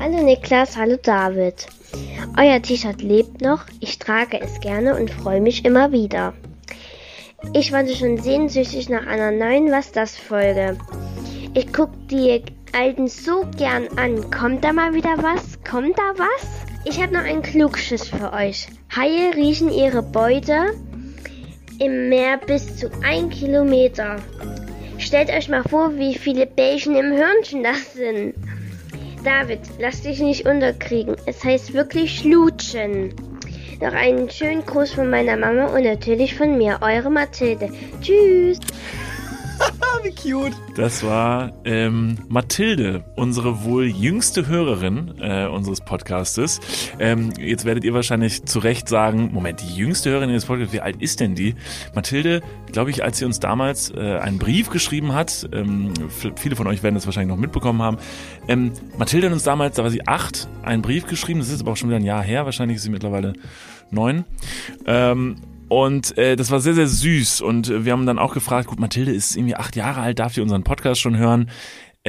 Hallo Niklas, hallo David. Euer T-Shirt lebt noch, ich trage es gerne und freue mich immer wieder. Ich warte schon sehnsüchtig nach einer neuen Was das Folge. Ich gucke die alten so gern an. Kommt da mal wieder was? Kommt da was? Ich habe noch einen Klugschiss für euch. Haie riechen ihre Beute im Meer bis zu 1 Kilometer. Stellt euch mal vor, wie viele Bällchen im Hörnchen das sind. David, lass dich nicht unterkriegen. Es heißt wirklich Schlutschen. Noch einen schönen Gruß von meiner Mama und natürlich von mir, eure Mathilde. Tschüss. Wie cute. Das war ähm, Mathilde, unsere wohl jüngste Hörerin äh, unseres Podcastes. Ähm, jetzt werdet ihr wahrscheinlich zu Recht sagen, Moment, die jüngste Hörerin des Podcasts, wie alt ist denn die? Mathilde, glaube ich, als sie uns damals äh, einen Brief geschrieben hat, ähm, viele von euch werden das wahrscheinlich noch mitbekommen haben, ähm, Mathilde hat uns damals, da war sie acht, einen Brief geschrieben, das ist aber auch schon wieder ein Jahr her, wahrscheinlich ist sie mittlerweile neun. Ähm, und äh, das war sehr, sehr süß. Und äh, wir haben dann auch gefragt, gut, Mathilde ist irgendwie acht Jahre alt, darf die unseren Podcast schon hören?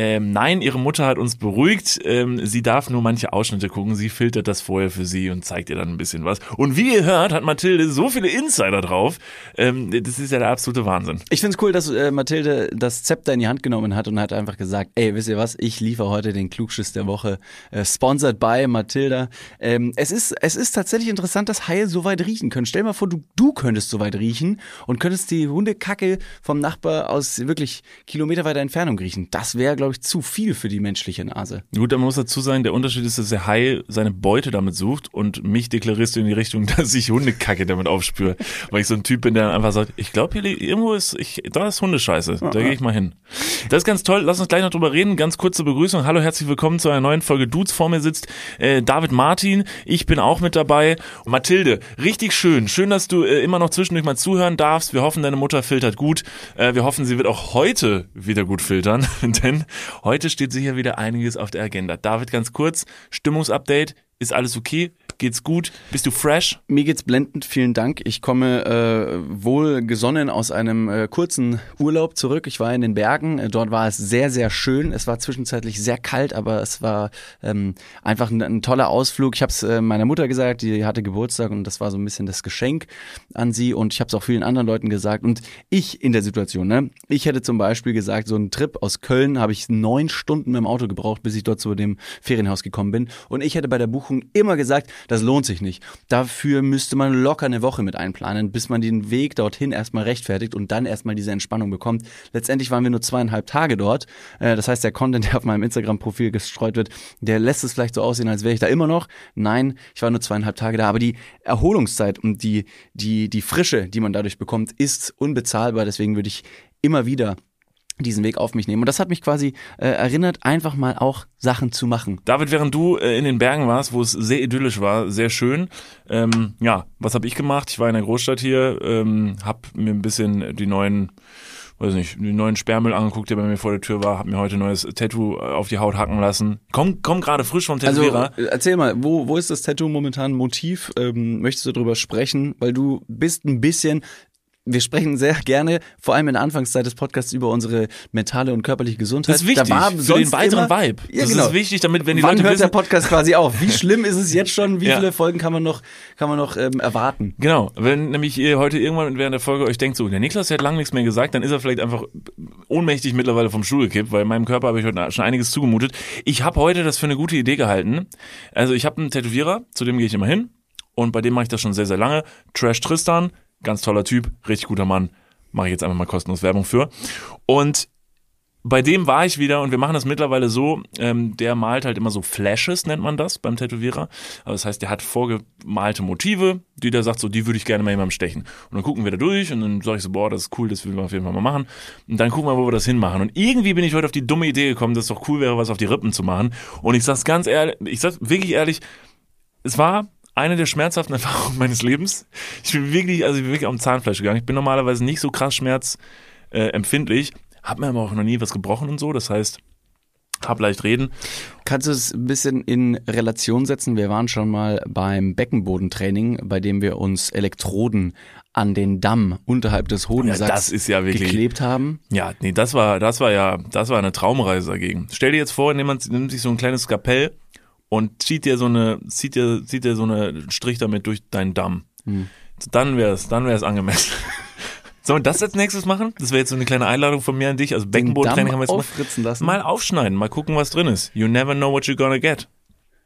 Ähm, nein, ihre Mutter hat uns beruhigt. Ähm, sie darf nur manche Ausschnitte gucken. Sie filtert das vorher für sie und zeigt ihr dann ein bisschen was. Und wie ihr hört, hat Mathilde so viele Insider drauf. Ähm, das ist ja der absolute Wahnsinn. Ich finde es cool, dass äh, Mathilde das Zepter in die Hand genommen hat und hat einfach gesagt, ey, wisst ihr was, ich liefere heute den Klugschiss der Woche. Äh, sponsored by Mathilda. Ähm, es, ist, es ist tatsächlich interessant, dass Haie so weit riechen können. Stell dir mal vor, du, du könntest so weit riechen und könntest die Hundekacke vom Nachbar aus wirklich kilometerweiter Entfernung riechen. Das wäre, glaube glaube ich, zu viel für die menschliche Nase. Gut, man muss dazu sagen, der Unterschied ist, dass der Hai seine Beute damit sucht und mich deklarierst du in die Richtung, dass ich Hundekacke damit aufspüre. Weil ich so ein Typ bin, der einfach sagt, ich glaube, hier irgendwo ist, ich, da ist Hundescheiße. Da gehe ich mal hin. Das ist ganz toll. Lass uns gleich noch drüber reden. Ganz kurze Begrüßung. Hallo, herzlich willkommen zu einer neuen Folge Dudes. Vor mir sitzt äh, David Martin. Ich bin auch mit dabei. Mathilde, richtig schön. Schön, dass du äh, immer noch zwischendurch mal zuhören darfst. Wir hoffen, deine Mutter filtert gut. Äh, wir hoffen, sie wird auch heute wieder gut filtern, denn Heute steht sicher wieder einiges auf der Agenda. David, ganz kurz, Stimmungsupdate. Ist alles okay? Geht's gut? Bist du fresh? Mir geht's blendend, vielen Dank. Ich komme äh, wohl gesonnen aus einem äh, kurzen Urlaub zurück. Ich war in den Bergen. Dort war es sehr, sehr schön. Es war zwischenzeitlich sehr kalt, aber es war ähm, einfach ein, ein toller Ausflug. Ich habe es äh, meiner Mutter gesagt, die hatte Geburtstag und das war so ein bisschen das Geschenk an sie. Und ich habe es auch vielen anderen Leuten gesagt. Und ich in der Situation, ne? Ich hätte zum Beispiel gesagt, so ein Trip aus Köln habe ich neun Stunden mit dem Auto gebraucht, bis ich dort zu dem Ferienhaus gekommen bin. Und ich hätte bei der Buchung immer gesagt, das lohnt sich nicht. Dafür müsste man locker eine Woche mit einplanen, bis man den Weg dorthin erstmal rechtfertigt und dann erstmal diese Entspannung bekommt. Letztendlich waren wir nur zweieinhalb Tage dort. Äh, das heißt, der Content, der auf meinem Instagram-Profil gestreut wird, der lässt es vielleicht so aussehen, als wäre ich da immer noch. Nein, ich war nur zweieinhalb Tage da. Aber die Erholungszeit und die, die, die Frische, die man dadurch bekommt, ist unbezahlbar. Deswegen würde ich immer wieder diesen Weg auf mich nehmen. Und das hat mich quasi äh, erinnert, einfach mal auch Sachen zu machen. David, während du äh, in den Bergen warst, wo es sehr idyllisch war, sehr schön, ähm, ja, was habe ich gemacht? Ich war in der Großstadt hier, ähm, habe mir ein bisschen die neuen weiß nicht, die neuen Sperrmüll angeguckt, der bei mir vor der Tür war, hab mir heute ein neues Tattoo äh, auf die Haut hacken lassen. Komm, komm gerade frisch vom Tätowierer. Also, erzähl mal, wo, wo ist das Tattoo momentan Motiv? Ähm, möchtest du darüber sprechen? Weil du bist ein bisschen, wir sprechen sehr gerne, vor allem in der Anfangszeit des Podcasts, über unsere mentale und körperliche Gesundheit. Das ist wichtig da war für den weiteren immer, Vibe. Ja, das genau. ist wichtig, damit wenn die Wann Leute hört wissen, der Podcast quasi auf? Wie schlimm ist es jetzt schon? Wie Ja. viele Folgen kann man noch, kann man noch ähm, erwarten? Genau, wenn nämlich ihr heute irgendwann während der Folge euch denkt, so, der Niklas hat lange nichts mehr gesagt, dann ist er vielleicht einfach ohnmächtig mittlerweile vom Stuhl gekippt, weil meinem Körper habe ich heute schon einiges zugemutet. Ich habe heute das für eine gute Idee gehalten. Also ich habe einen Tätowierer, zu dem gehe ich immer hin und bei dem mache ich das schon sehr, sehr lange. Trash Tristan, ganz toller Typ, richtig guter Mann, mache ich jetzt einfach mal kostenlos Werbung für. Und bei dem war ich wieder und wir machen das mittlerweile so, ähm, der malt halt immer so Flashes, nennt man das beim Tätowierer. Also das heißt, der hat vorgemalte Motive, die der sagt, so die würde ich gerne mal jemandem stechen. Und dann gucken wir da durch und dann sage ich so, boah, das ist cool, das will wir auf jeden Fall mal machen. Und dann gucken wir, wo wir das hinmachen. Und irgendwie bin ich heute auf die dumme Idee gekommen, dass es doch cool wäre, was auf die Rippen zu machen. Und ich sag's ganz ehrlich, ich sag's wirklich ehrlich, es war eine der schmerzhaften Erfahrungen meines Lebens. Ich bin wirklich, also ich bin wirklich am Zahnfleisch gegangen. Ich bin normalerweise nicht so krass schmerzempfindlich. Äh, empfindlich. Hab mir aber auch noch nie was gebrochen und so. Das heißt, hab leicht reden. Kannst du es ein bisschen in Relation setzen? Wir waren schon mal beim Beckenbodentraining, bei dem wir uns Elektroden an den Damm unterhalb des Hodensacks Ja, ja wirklich- geklebt haben. Ja, nee, das war, das war ja, das war eine Traumreise dagegen. Stell dir jetzt vor, jemand nimmt sich so ein kleines Skapell und zieht dir so eine, zieht dir, zieht dir so eine Strich damit durch deinen Damm. Hm. Dann wär's, dann wär's angemessen. Sollen wir das als nächstes machen? Das wäre jetzt so eine kleine Einladung von mir an dich. Also Beckenbodentraining haben wir jetzt mal. lassen. Mal aufschneiden, mal gucken, was drin ist. You never know what you're gonna get.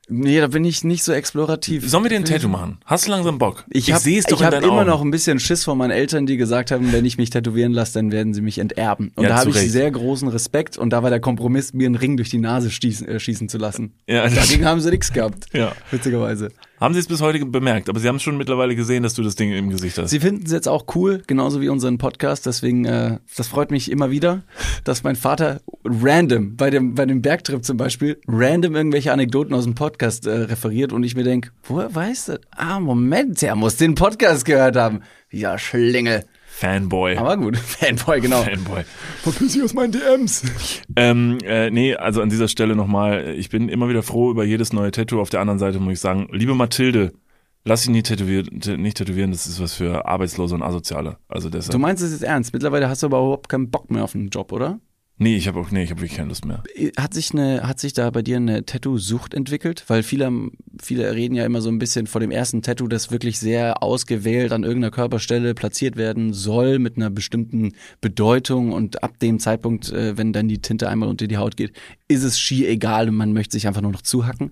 Nee, da bin ich nicht so explorativ. Sollen wir dir ein Tattoo machen? Hast du langsam Bock? Ich, hab, sehe es doch ich in deinen immer Augen. noch ein bisschen Schiss vor meinen Eltern, die gesagt haben, wenn ich mich tätowieren lasse, dann werden sie mich enterben. Und Ja, da habe ich Recht. sehr großen Respekt und da war der Kompromiss, mir einen Ring durch die Nase schießen, äh, schießen zu lassen. Ja, Dagegen haben sie nichts gehabt. Ja. Witzigerweise. Haben sie es bis heute bemerkt, aber sie haben schon mittlerweile gesehen, dass du das Ding im Gesicht hast. Sie finden es jetzt auch cool, genauso wie unseren Podcast. Deswegen, äh, das freut mich immer wieder, dass mein Vater random, bei dem, bei dem Bergtrip zum Beispiel, random irgendwelche Anekdoten aus dem Podcast äh, referiert und ich mir denke, woher weiß das? Ah, Moment, der muss den Podcast gehört haben. Ja, Schlingel. Fanboy. Aber gut, Fanboy, genau. Fanboy. Verpiss dich aus meinen DMs. Ähm, äh, nee, also an dieser Stelle nochmal, ich bin immer wieder froh über jedes neue Tattoo. Auf der anderen Seite muss ich sagen, liebe Mathilde, lass dich nicht tätowieren, nicht tätowieren, das ist was für Arbeitslose und Asoziale. Also deshalb. Du meinst es jetzt ernst? Mittlerweile hast du aber überhaupt keinen Bock mehr auf einen Job, oder? nee, ich habe auch, nee, ich habe wirklich keine Lust mehr. Hat sich eine, hat sich da bei dir eine Tattoo-Sucht entwickelt? Weil viele, viele reden ja immer so ein bisschen vor dem ersten Tattoo, das wirklich sehr ausgewählt an irgendeiner Körperstelle platziert werden soll mit einer bestimmten Bedeutung und ab dem Zeitpunkt, äh, wenn dann die Tinte einmal unter die Haut geht, ist es schier egal und man möchte sich einfach nur noch zuhacken.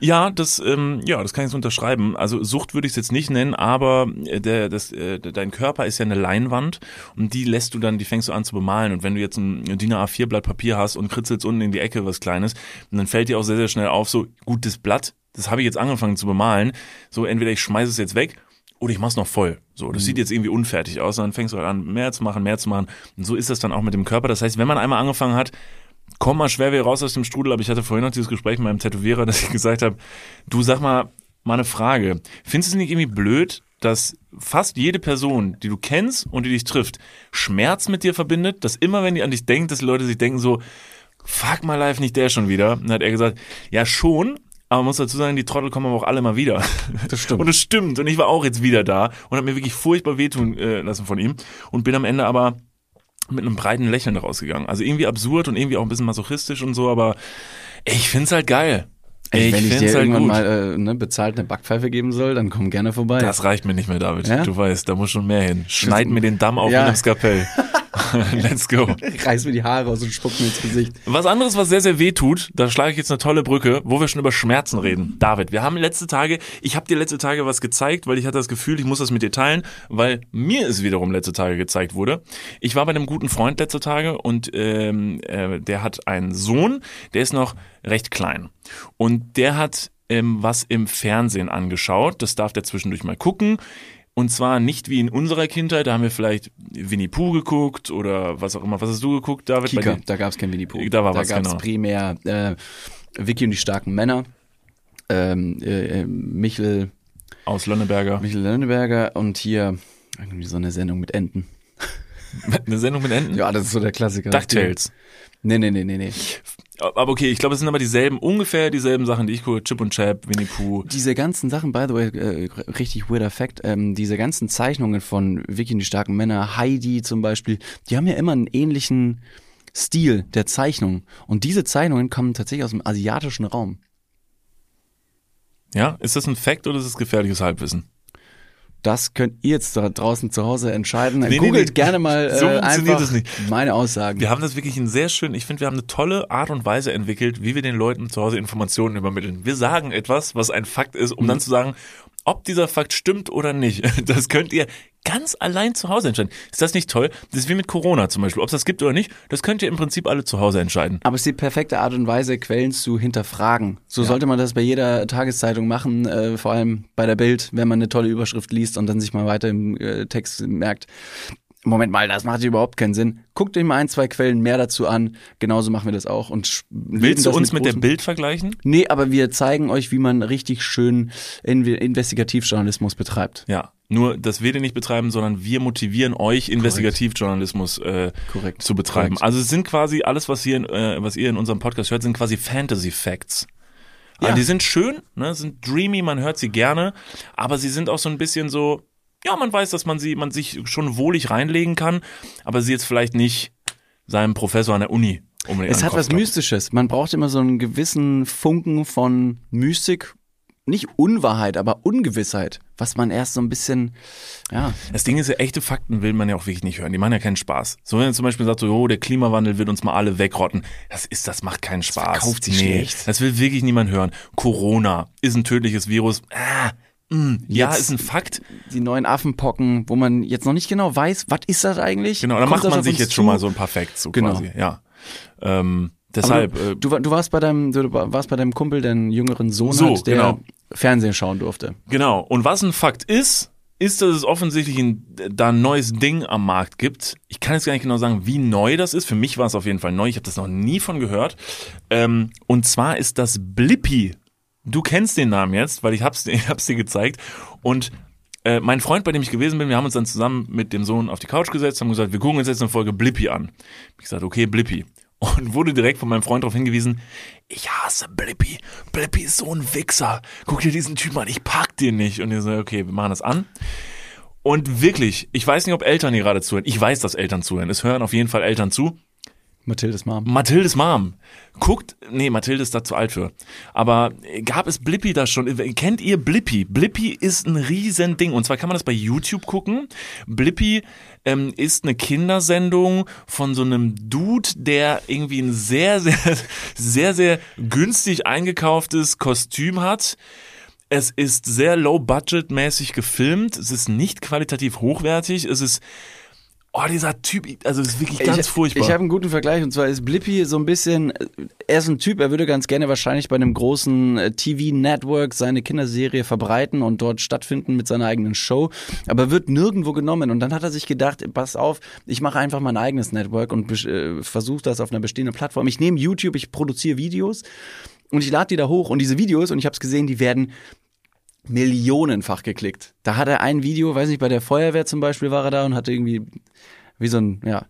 Ja, das, ähm, ja, das kann ich so unterschreiben. Also Sucht würde ich es jetzt nicht nennen, aber äh, der, das, äh, dein Körper ist ja eine Leinwand und die lässt du dann, die fängst du an zu bemalen. Und wenn du jetzt ein DIN A4 Blatt Papier hast und kritzelst unten in die Ecke was Kleines, dann fällt dir auch sehr, sehr schnell auf, so gut, das Blatt, das habe ich jetzt angefangen zu bemalen. So entweder ich schmeiße es jetzt weg oder ich mach's noch voll. So, das sieht jetzt irgendwie unfertig aus. Und dann fängst du halt an, mehr zu machen, mehr zu machen. Und so ist das dann auch mit dem Körper. Das heißt, wenn man einmal angefangen hat, komm mal schwer wieder raus aus dem Strudel, aber ich hatte vorhin noch dieses Gespräch mit meinem Tätowierer, dass ich gesagt habe, du sag mal, mal eine Frage. Findest du es nicht irgendwie blöd, dass fast jede Person, die du kennst und die dich trifft, Schmerz mit dir verbindet, dass immer, wenn die an dich denkt, dass die Leute sich denken so, fuck my life, nicht der schon wieder. Und dann hat er gesagt, ja schon, aber man muss dazu sagen, die Trottel kommen aber auch alle mal wieder. Das stimmt. Und es stimmt. Und ich war auch jetzt wieder da und habe mir wirklich furchtbar wehtun äh, lassen von ihm und bin am Ende aber mit einem breiten Lächeln rausgegangen. Also irgendwie absurd und irgendwie auch ein bisschen masochistisch und so, aber ich find's halt geil. Ey, Ich wenn ich dir halt irgendwann gut. mal äh, ne, bezahlt eine Backpfeife geben soll, dann komm gerne vorbei. Das reicht mir nicht mehr, David. Ja? Du weißt, da muss schon mehr hin. Schneid mir den Damm auf Ja. mit dem Skalpell. Let's go. Reiß mir die Haare aus und spuck mir ins Gesicht. Was anderes, was sehr, sehr weh tut, da schlage ich jetzt eine tolle Brücke, wo wir schon über Schmerzen reden. David, wir haben letzte Tage, ich habe dir letzte Tage was gezeigt, weil ich hatte das Gefühl, ich muss das mit dir teilen, weil mir es wiederum letzte Tage gezeigt wurde. Ich war bei einem guten Freund letzte Tage und ähm, äh, der hat einen Sohn, der ist noch recht klein. Und der hat ähm, was im Fernsehen angeschaut. Das darf der zwischendurch mal gucken. Und zwar nicht wie in unserer Kindheit, da haben wir vielleicht Winnie Pooh geguckt oder was auch immer. Was hast du geguckt, David? Kika, da gab's kein Winnie Pooh. Da war da was, gab's genau. primär äh, Vicky und die starken Männer, ähm, äh, äh, Michel, Aus Lönneberger. Michel Lönneberger und hier irgendwie so eine Sendung mit Enten. Eine Sendung mit Enten? Ja, das ist so der Klassiker. DuckTales. Nee, nee, nee, nee, nee. Aber okay, ich glaube, es sind aber dieselben, ungefähr dieselben Sachen, die ich gucke. Chip und Chap, Winnie Pooh. Diese ganzen Sachen, by the way, äh, richtig weirder Fact, ähm, diese ganzen Zeichnungen von Vicky und die starken Männer, Heidi zum Beispiel, die haben ja immer einen ähnlichen Stil der Zeichnung. Und diese Zeichnungen kommen tatsächlich aus dem asiatischen Raum. Ja, ist das ein Fact oder ist es gefährliches Halbwissen? Das könnt ihr jetzt da draußen zu Hause entscheiden. Nee, Googelt nee. gerne mal äh, So funktioniert einfach meine Aussagen. Wir haben das wirklich ein sehr schön, ich finde, wir haben eine tolle Art und Weise entwickelt, wie wir den Leuten zu Hause Informationen übermitteln. Wir sagen etwas, was ein Fakt ist, um Mhm. dann zu sagen, ob dieser Fakt stimmt oder nicht. Das könnt ihr ganz allein zu Hause entscheiden. Ist das nicht toll? Das ist wie mit Corona zum Beispiel. Ob es das gibt oder nicht, das könnt ihr im Prinzip alle zu Hause entscheiden. Aber es ist die perfekte Art und Weise, Quellen zu hinterfragen. So sollte man das bei jeder Tageszeitung machen, äh, vor allem bei der Bild, wenn man eine tolle Überschrift liest und dann sich mal weiter im äh, Text merkt. Moment mal, das macht überhaupt keinen Sinn. Guckt euch mal ein, zwei Quellen mehr dazu an. Genauso machen wir das auch. Und Willst du uns mit der großen- Bild vergleichen? Nee, aber wir zeigen euch, wie man richtig schön In Investigativjournalismus betreibt. Ja. Nur, dass wir den nicht betreiben, sondern wir motivieren euch, Investigativjournalismus äh, Korrekt. zu betreiben. Korrekt. Also es sind quasi alles, was hier, äh, was ihr in unserem Podcast hört, sind quasi Fantasy Facts. Ja. Ja. die sind schön, ne, sind dreamy, man hört sie gerne, aber sie sind auch so ein bisschen so, ja, man weiß, dass man sie, man sich schon wohlig reinlegen kann, aber sie jetzt vielleicht nicht seinem Professor an der Uni Es an den hat Kopf was. Mystisches. Man braucht immer so einen gewissen Funken von Mystik. Nicht Unwahrheit, aber Ungewissheit. Was man erst so ein bisschen, ja. Das Ding ist ja, echte Fakten will man ja auch wirklich nicht hören. Die machen ja keinen Spaß. So, wenn man zum Beispiel sagt, so, oh, der Klimawandel wird uns mal alle wegrotten. Das ist, das macht keinen Spaß. verkauft sich schlecht. Das will wirklich niemand hören. Corona ist ein tödliches Virus. Ah, mh, ja, ist ein Fakt. Die neuen Affenpocken, wo man jetzt noch nicht genau weiß, was ist das eigentlich? Genau, da macht man sich jetzt zu? schon mal so ein paar Facts, so Genau. quasi. Ja. Ähm, Aber deshalb, du, äh, du, du warst bei deinem, du warst bei deinem Kumpel, der einen jüngeren Sohn So, hat, der genau. Fernsehen schauen durfte. Genau. Und was ein Fakt ist, ist, dass es offensichtlich ein, da ein neues Ding am Markt gibt. Ich kann jetzt gar nicht genau sagen, wie neu das ist. Für mich war es auf jeden Fall neu. Ich habe das noch nie von gehört. Ähm, und zwar ist das Blippi. Du kennst den Namen jetzt, weil ich hab's, ich hab's dir gezeigt. Und äh, mein Freund, bei dem ich gewesen bin, wir haben uns dann zusammen mit dem Sohn auf die Couch gesetzt, haben gesagt, wir gucken uns jetzt eine Folge Blippi an. Ich gesagt, okay, Blippi. Und wurde direkt von meinem Freund darauf hingewiesen, ich hasse Blippi. Blippi ist so ein Wichser. Guck dir diesen Typen an, ich pack den nicht. Und ich so, okay, wir machen das an. Und wirklich, ich weiß nicht, ob Eltern hier gerade zuhören. Ich weiß, dass Eltern zuhören. Es hören auf jeden Fall Eltern zu. Mathildes Mom. Mathildes Mom. Guckt, nee, Mathilde ist da zu alt für. Aber gab es Blippi da schon? Kennt ihr Blippi? Blippi ist ein Riesending. Und zwar kann man das bei YouTube gucken. Blippi ähm, ist eine Kindersendung von so einem Dude, der irgendwie ein sehr, sehr, sehr, sehr günstig eingekauftes Kostüm hat. Es ist sehr low-budget-mäßig gefilmt. Es ist nicht qualitativ hochwertig. Es ist, oh, dieser Typ, also ist wirklich ganz ich, furchtbar. Ich habe einen guten Vergleich und zwar ist Blippi so ein bisschen, er ist ein Typ, er würde ganz gerne wahrscheinlich bei einem großen äh, TV-Network seine Kinderserie verbreiten und dort stattfinden mit seiner eigenen Show, aber wird nirgendwo genommen und dann hat er sich gedacht, pass auf, ich mache einfach mein eigenes Network und äh, versuche das auf einer bestehenden Plattform. Ich nehme YouTube, ich produziere Videos und ich lade die da hoch und diese Videos, und ich habe es gesehen, die werden millionenfach geklickt. Da hat er ein Video, weiß nicht, bei der Feuerwehr zum Beispiel war er da und hatte irgendwie wie so ein, ja,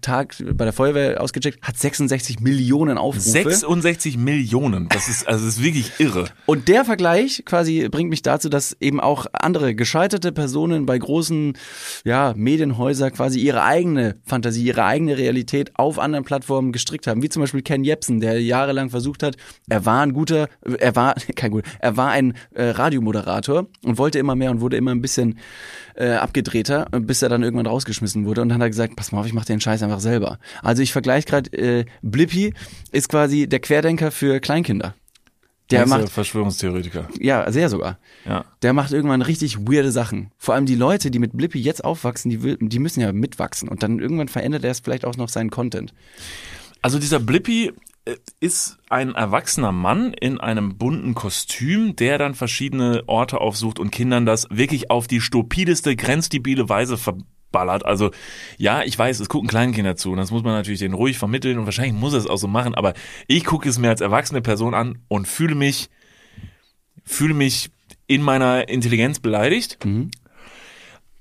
Tag bei der Feuerwehr ausgecheckt, hat 66 Millionen Aufrufe. 66 Millionen. Das ist, also das ist wirklich irre. Und der Vergleich quasi bringt mich dazu, dass eben auch andere gescheiterte Personen bei großen ja, Medienhäusern quasi ihre eigene Fantasie, ihre eigene Realität auf anderen Plattformen gestrickt haben. Wie zum Beispiel Ken Jebsen, der jahrelang versucht hat, er war ein guter, er war, kein gut, er war ein äh, Radiomoderator und wollte immer mehr und wurde immer ein bisschen äh, abgedrehter, bis er dann irgendwann rausgeschmissen wurde. Und dann hat er gesagt, pass mal auf, ich mach den Scheiß einfach selber. Also ich vergleiche gerade, äh, Blippi ist quasi der Querdenker für Kleinkinder. Der macht Verschwörungstheoretiker. ja, sehr sogar. Ja. Der macht irgendwann richtig weirde Sachen. Vor allem die Leute, die mit Blippi jetzt aufwachsen, die, will, die müssen ja mitwachsen. Und dann irgendwann verändert er es vielleicht auch noch seinen Content. Also dieser Blippi äh, ist ein erwachsener Mann in einem bunten Kostüm, der dann verschiedene Orte aufsucht und Kindern das wirklich auf die stupideste, grenzdebile Weise verballert. Also ja, ich weiß, es gucken Kleinkinder zu und das muss man natürlich denen ruhig vermitteln und wahrscheinlich muss er es auch so machen, aber ich gucke es mir als erwachsene Person an und fühle mich, fühle mich in meiner Intelligenz beleidigt.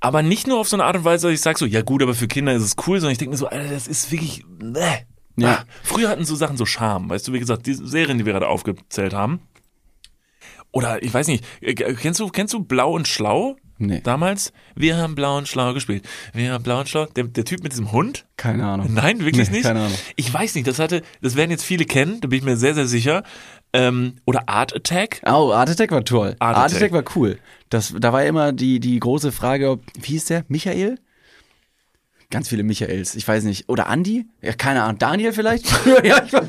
Aber nicht nur auf so eine Art und Weise, dass ich sage so, ja gut, aber für Kinder ist es cool, sondern ich denke mir so, Alter, das ist wirklich, ne. Ja. Ah, Früher hatten so Sachen so Charme, weißt du, wie gesagt, die Serien, die wir gerade aufgezählt haben. Oder ich weiß nicht, äh, kennst du, kennst du Blau und Schlau? Nee. Damals? Wir haben Blau und Schlau gespielt. Wir haben Blau und Schlau. Der, der Typ mit diesem Hund? Keine Ahnung. Nein, wirklich Nee, nicht. keine Ahnung. Ich weiß nicht, das hatte, das werden jetzt viele kennen, da bin ich mir sehr, sehr sicher. Ähm, oder Art Attack? Oh, Art Attack war toll. Art Art, Attack. Attack war cool. Das, da war immer die, die große Frage, ob, wie hieß der? Michael? Ganz viele Michaels. Ich weiß nicht. Oder Andi? Ja, keine Ahnung. Daniel vielleicht? ja, ich war,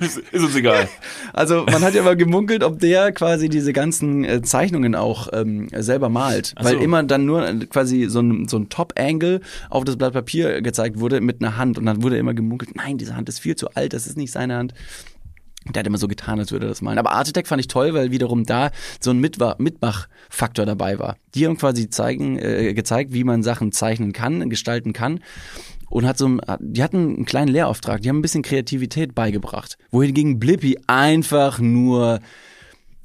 Ist, ist uns egal. Also man hat ja mal gemunkelt, ob der quasi diese ganzen äh, Zeichnungen auch ähm, selber malt. Ach Weil so. immer dann nur äh, quasi so ein, so ein Top-Angle auf das Blatt Papier gezeigt wurde mit einer Hand. Und dann wurde immer gemunkelt, nein, diese Hand ist viel zu alt, das ist nicht seine Hand. Der hat immer so getan, als würde er das malen. Aber Attack fand ich toll, weil wiederum da so ein Mitmachfaktor dabei war. Die haben quasi zeigen, äh, gezeigt, wie man Sachen zeichnen kann, gestalten kann. Und hat so, die hatten einen kleinen Lehrauftrag, die haben ein bisschen Kreativität beigebracht. Wohingegen Blippi einfach nur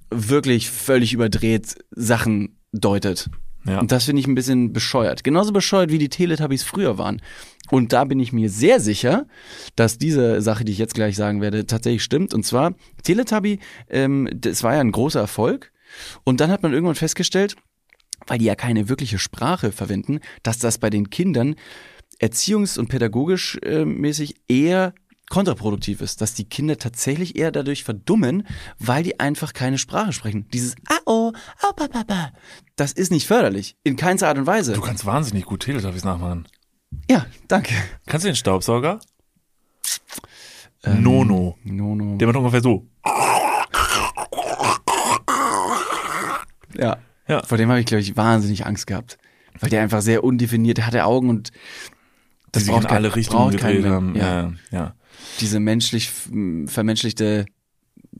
wirklich völlig überdreht Sachen deutet. Ja. Und das finde ich ein bisschen bescheuert. Genauso bescheuert, wie die Teletubbies früher waren. Und da bin ich mir sehr sicher, dass diese Sache, die ich jetzt gleich sagen werde, tatsächlich stimmt. Und zwar, Teletubby, ähm, das war ja ein großer Erfolg. Und dann hat man irgendwann festgestellt, weil die ja keine wirkliche Sprache verwenden, dass das bei den Kindern erziehungs- und pädagogisch äh, mäßig eher kontraproduktiv ist, dass die Kinder tatsächlich eher dadurch verdummen, weil die einfach keine Sprache sprechen. Dieses ah oh, oh ba, ba, ba, das ist nicht förderlich, in keinster Art und Weise. Du kannst wahnsinnig gut Teletubbies nachmachen. Ja, danke. Kannst du den Staubsauger? Nono. Nono. Der macht ungefähr so. Ja. Ja. Vor dem habe ich, glaube ich, wahnsinnig Angst gehabt. Weil der einfach sehr undefiniert, der hatte Augen und Das sich in alle Richtungen gedreht haben. Ja. Ja, ja. diese menschlich vermenschlichte,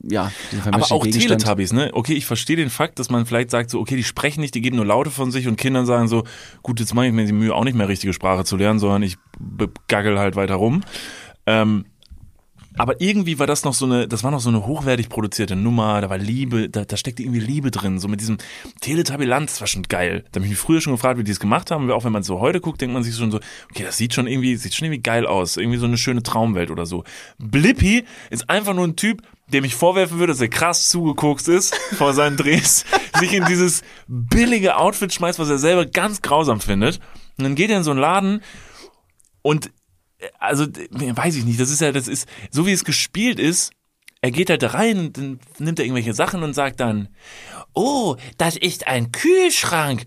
ja, Aber auch Gegenstand. Teletubbies, ne? Okay, ich verstehe den Fakt, dass man vielleicht sagt so, okay, die sprechen nicht, die geben nur Laute von sich und Kindern sagen so, gut, jetzt mache ich mir die Mühe, auch nicht mehr richtige Sprache zu lernen, sondern ich gaggel halt weiter rum. Ähm, aber irgendwie war das noch so eine, das war noch so eine hochwertig produzierte Nummer, da war Liebe, da, da steckte irgendwie Liebe drin, so mit diesem Teletubby-Land, das war schon geil. Da habe ich mich früher schon gefragt, wie die es gemacht haben, auch wenn man so heute guckt, denkt man sich schon so, okay, das sieht schon irgendwie, sieht schon irgendwie geil aus, irgendwie so eine schöne Traumwelt oder so. Blippi ist einfach nur ein Typ, dem ich vorwerfen würde, dass er krass zugeguckt ist vor seinen Drehs, sich in dieses billige Outfit schmeißt, was er selber ganz grausam findet. Und dann geht er in so einen Laden und also weiß ich nicht, das ist ja, das ist, so wie es gespielt ist, er geht halt da rein und dann nimmt er irgendwelche Sachen und sagt dann, oh, das ist ein Kühlschrank,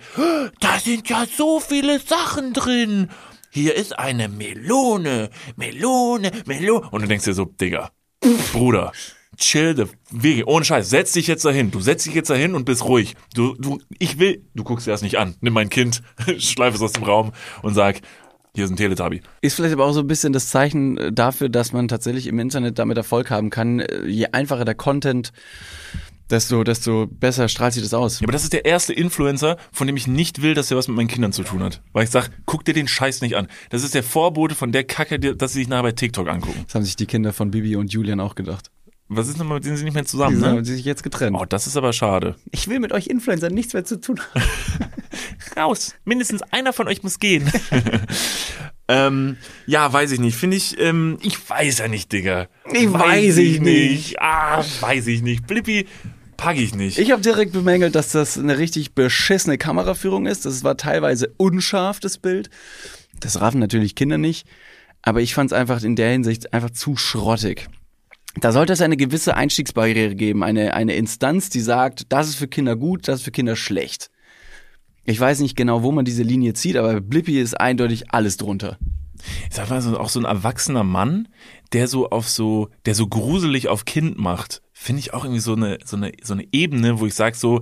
da sind ja so viele Sachen drin. Hier ist eine Melone, Melone, Melone. Und du denkst dir so, Digga, Bruder, chill the, wirklich, ohne Scheiß, setz dich jetzt dahin. Du setz dich jetzt dahin und bist ruhig. Du, du, ich will, du guckst dir das nicht an. Nimm mein Kind, schleif es aus dem Raum und sag, hier ist ein Teletubby. Ist vielleicht aber auch so ein bisschen das Zeichen äh, dafür, dass man tatsächlich im Internet damit Erfolg haben kann. Äh, Je einfacher der Content, desto, desto besser strahlt sich das aus. Ja, aber das ist der erste Influencer, von dem ich nicht will, dass er was mit meinen Kindern zu tun hat. Weil ich sag, guck dir den Scheiß nicht an. Das ist der Vorbote von der Kacke, dass sie sich nachher bei TikTok angucken. Das haben sich die Kinder von Bibi und Julian auch gedacht. Was ist nochmal, mit denen sie nicht mehr Die zusammen, haben ne? sich jetzt getrennt. Oh, das ist aber schade. Ich will mit euch Influencern nichts mehr zu tun haben. Raus. Mindestens einer von euch muss gehen. ähm, ja, weiß ich nicht. Finde ich, ähm, ich weiß ja nicht, Digga. Ich weiß ich nicht. Ah, weiß ich nicht. Blippi, pack ich nicht. Ich habe direkt bemängelt, dass das eine richtig beschissene Kameraführung ist. Das war teilweise unscharf, das Bild. Das raffen natürlich Kinder nicht. Aber ich fand es einfach in der Hinsicht einfach zu schrottig. Da sollte es eine gewisse Einstiegsbarriere geben, eine, eine Instanz, die sagt, das ist für Kinder gut, das ist für Kinder schlecht. Ich weiß nicht genau, wo man diese Linie zieht, aber Blippi ist eindeutig alles drunter. Sag mal so, auch so ein erwachsener Mann, der so auf so, der so gruselig auf Kind macht, finde ich auch irgendwie so eine, so eine, so eine Ebene, wo ich sag so,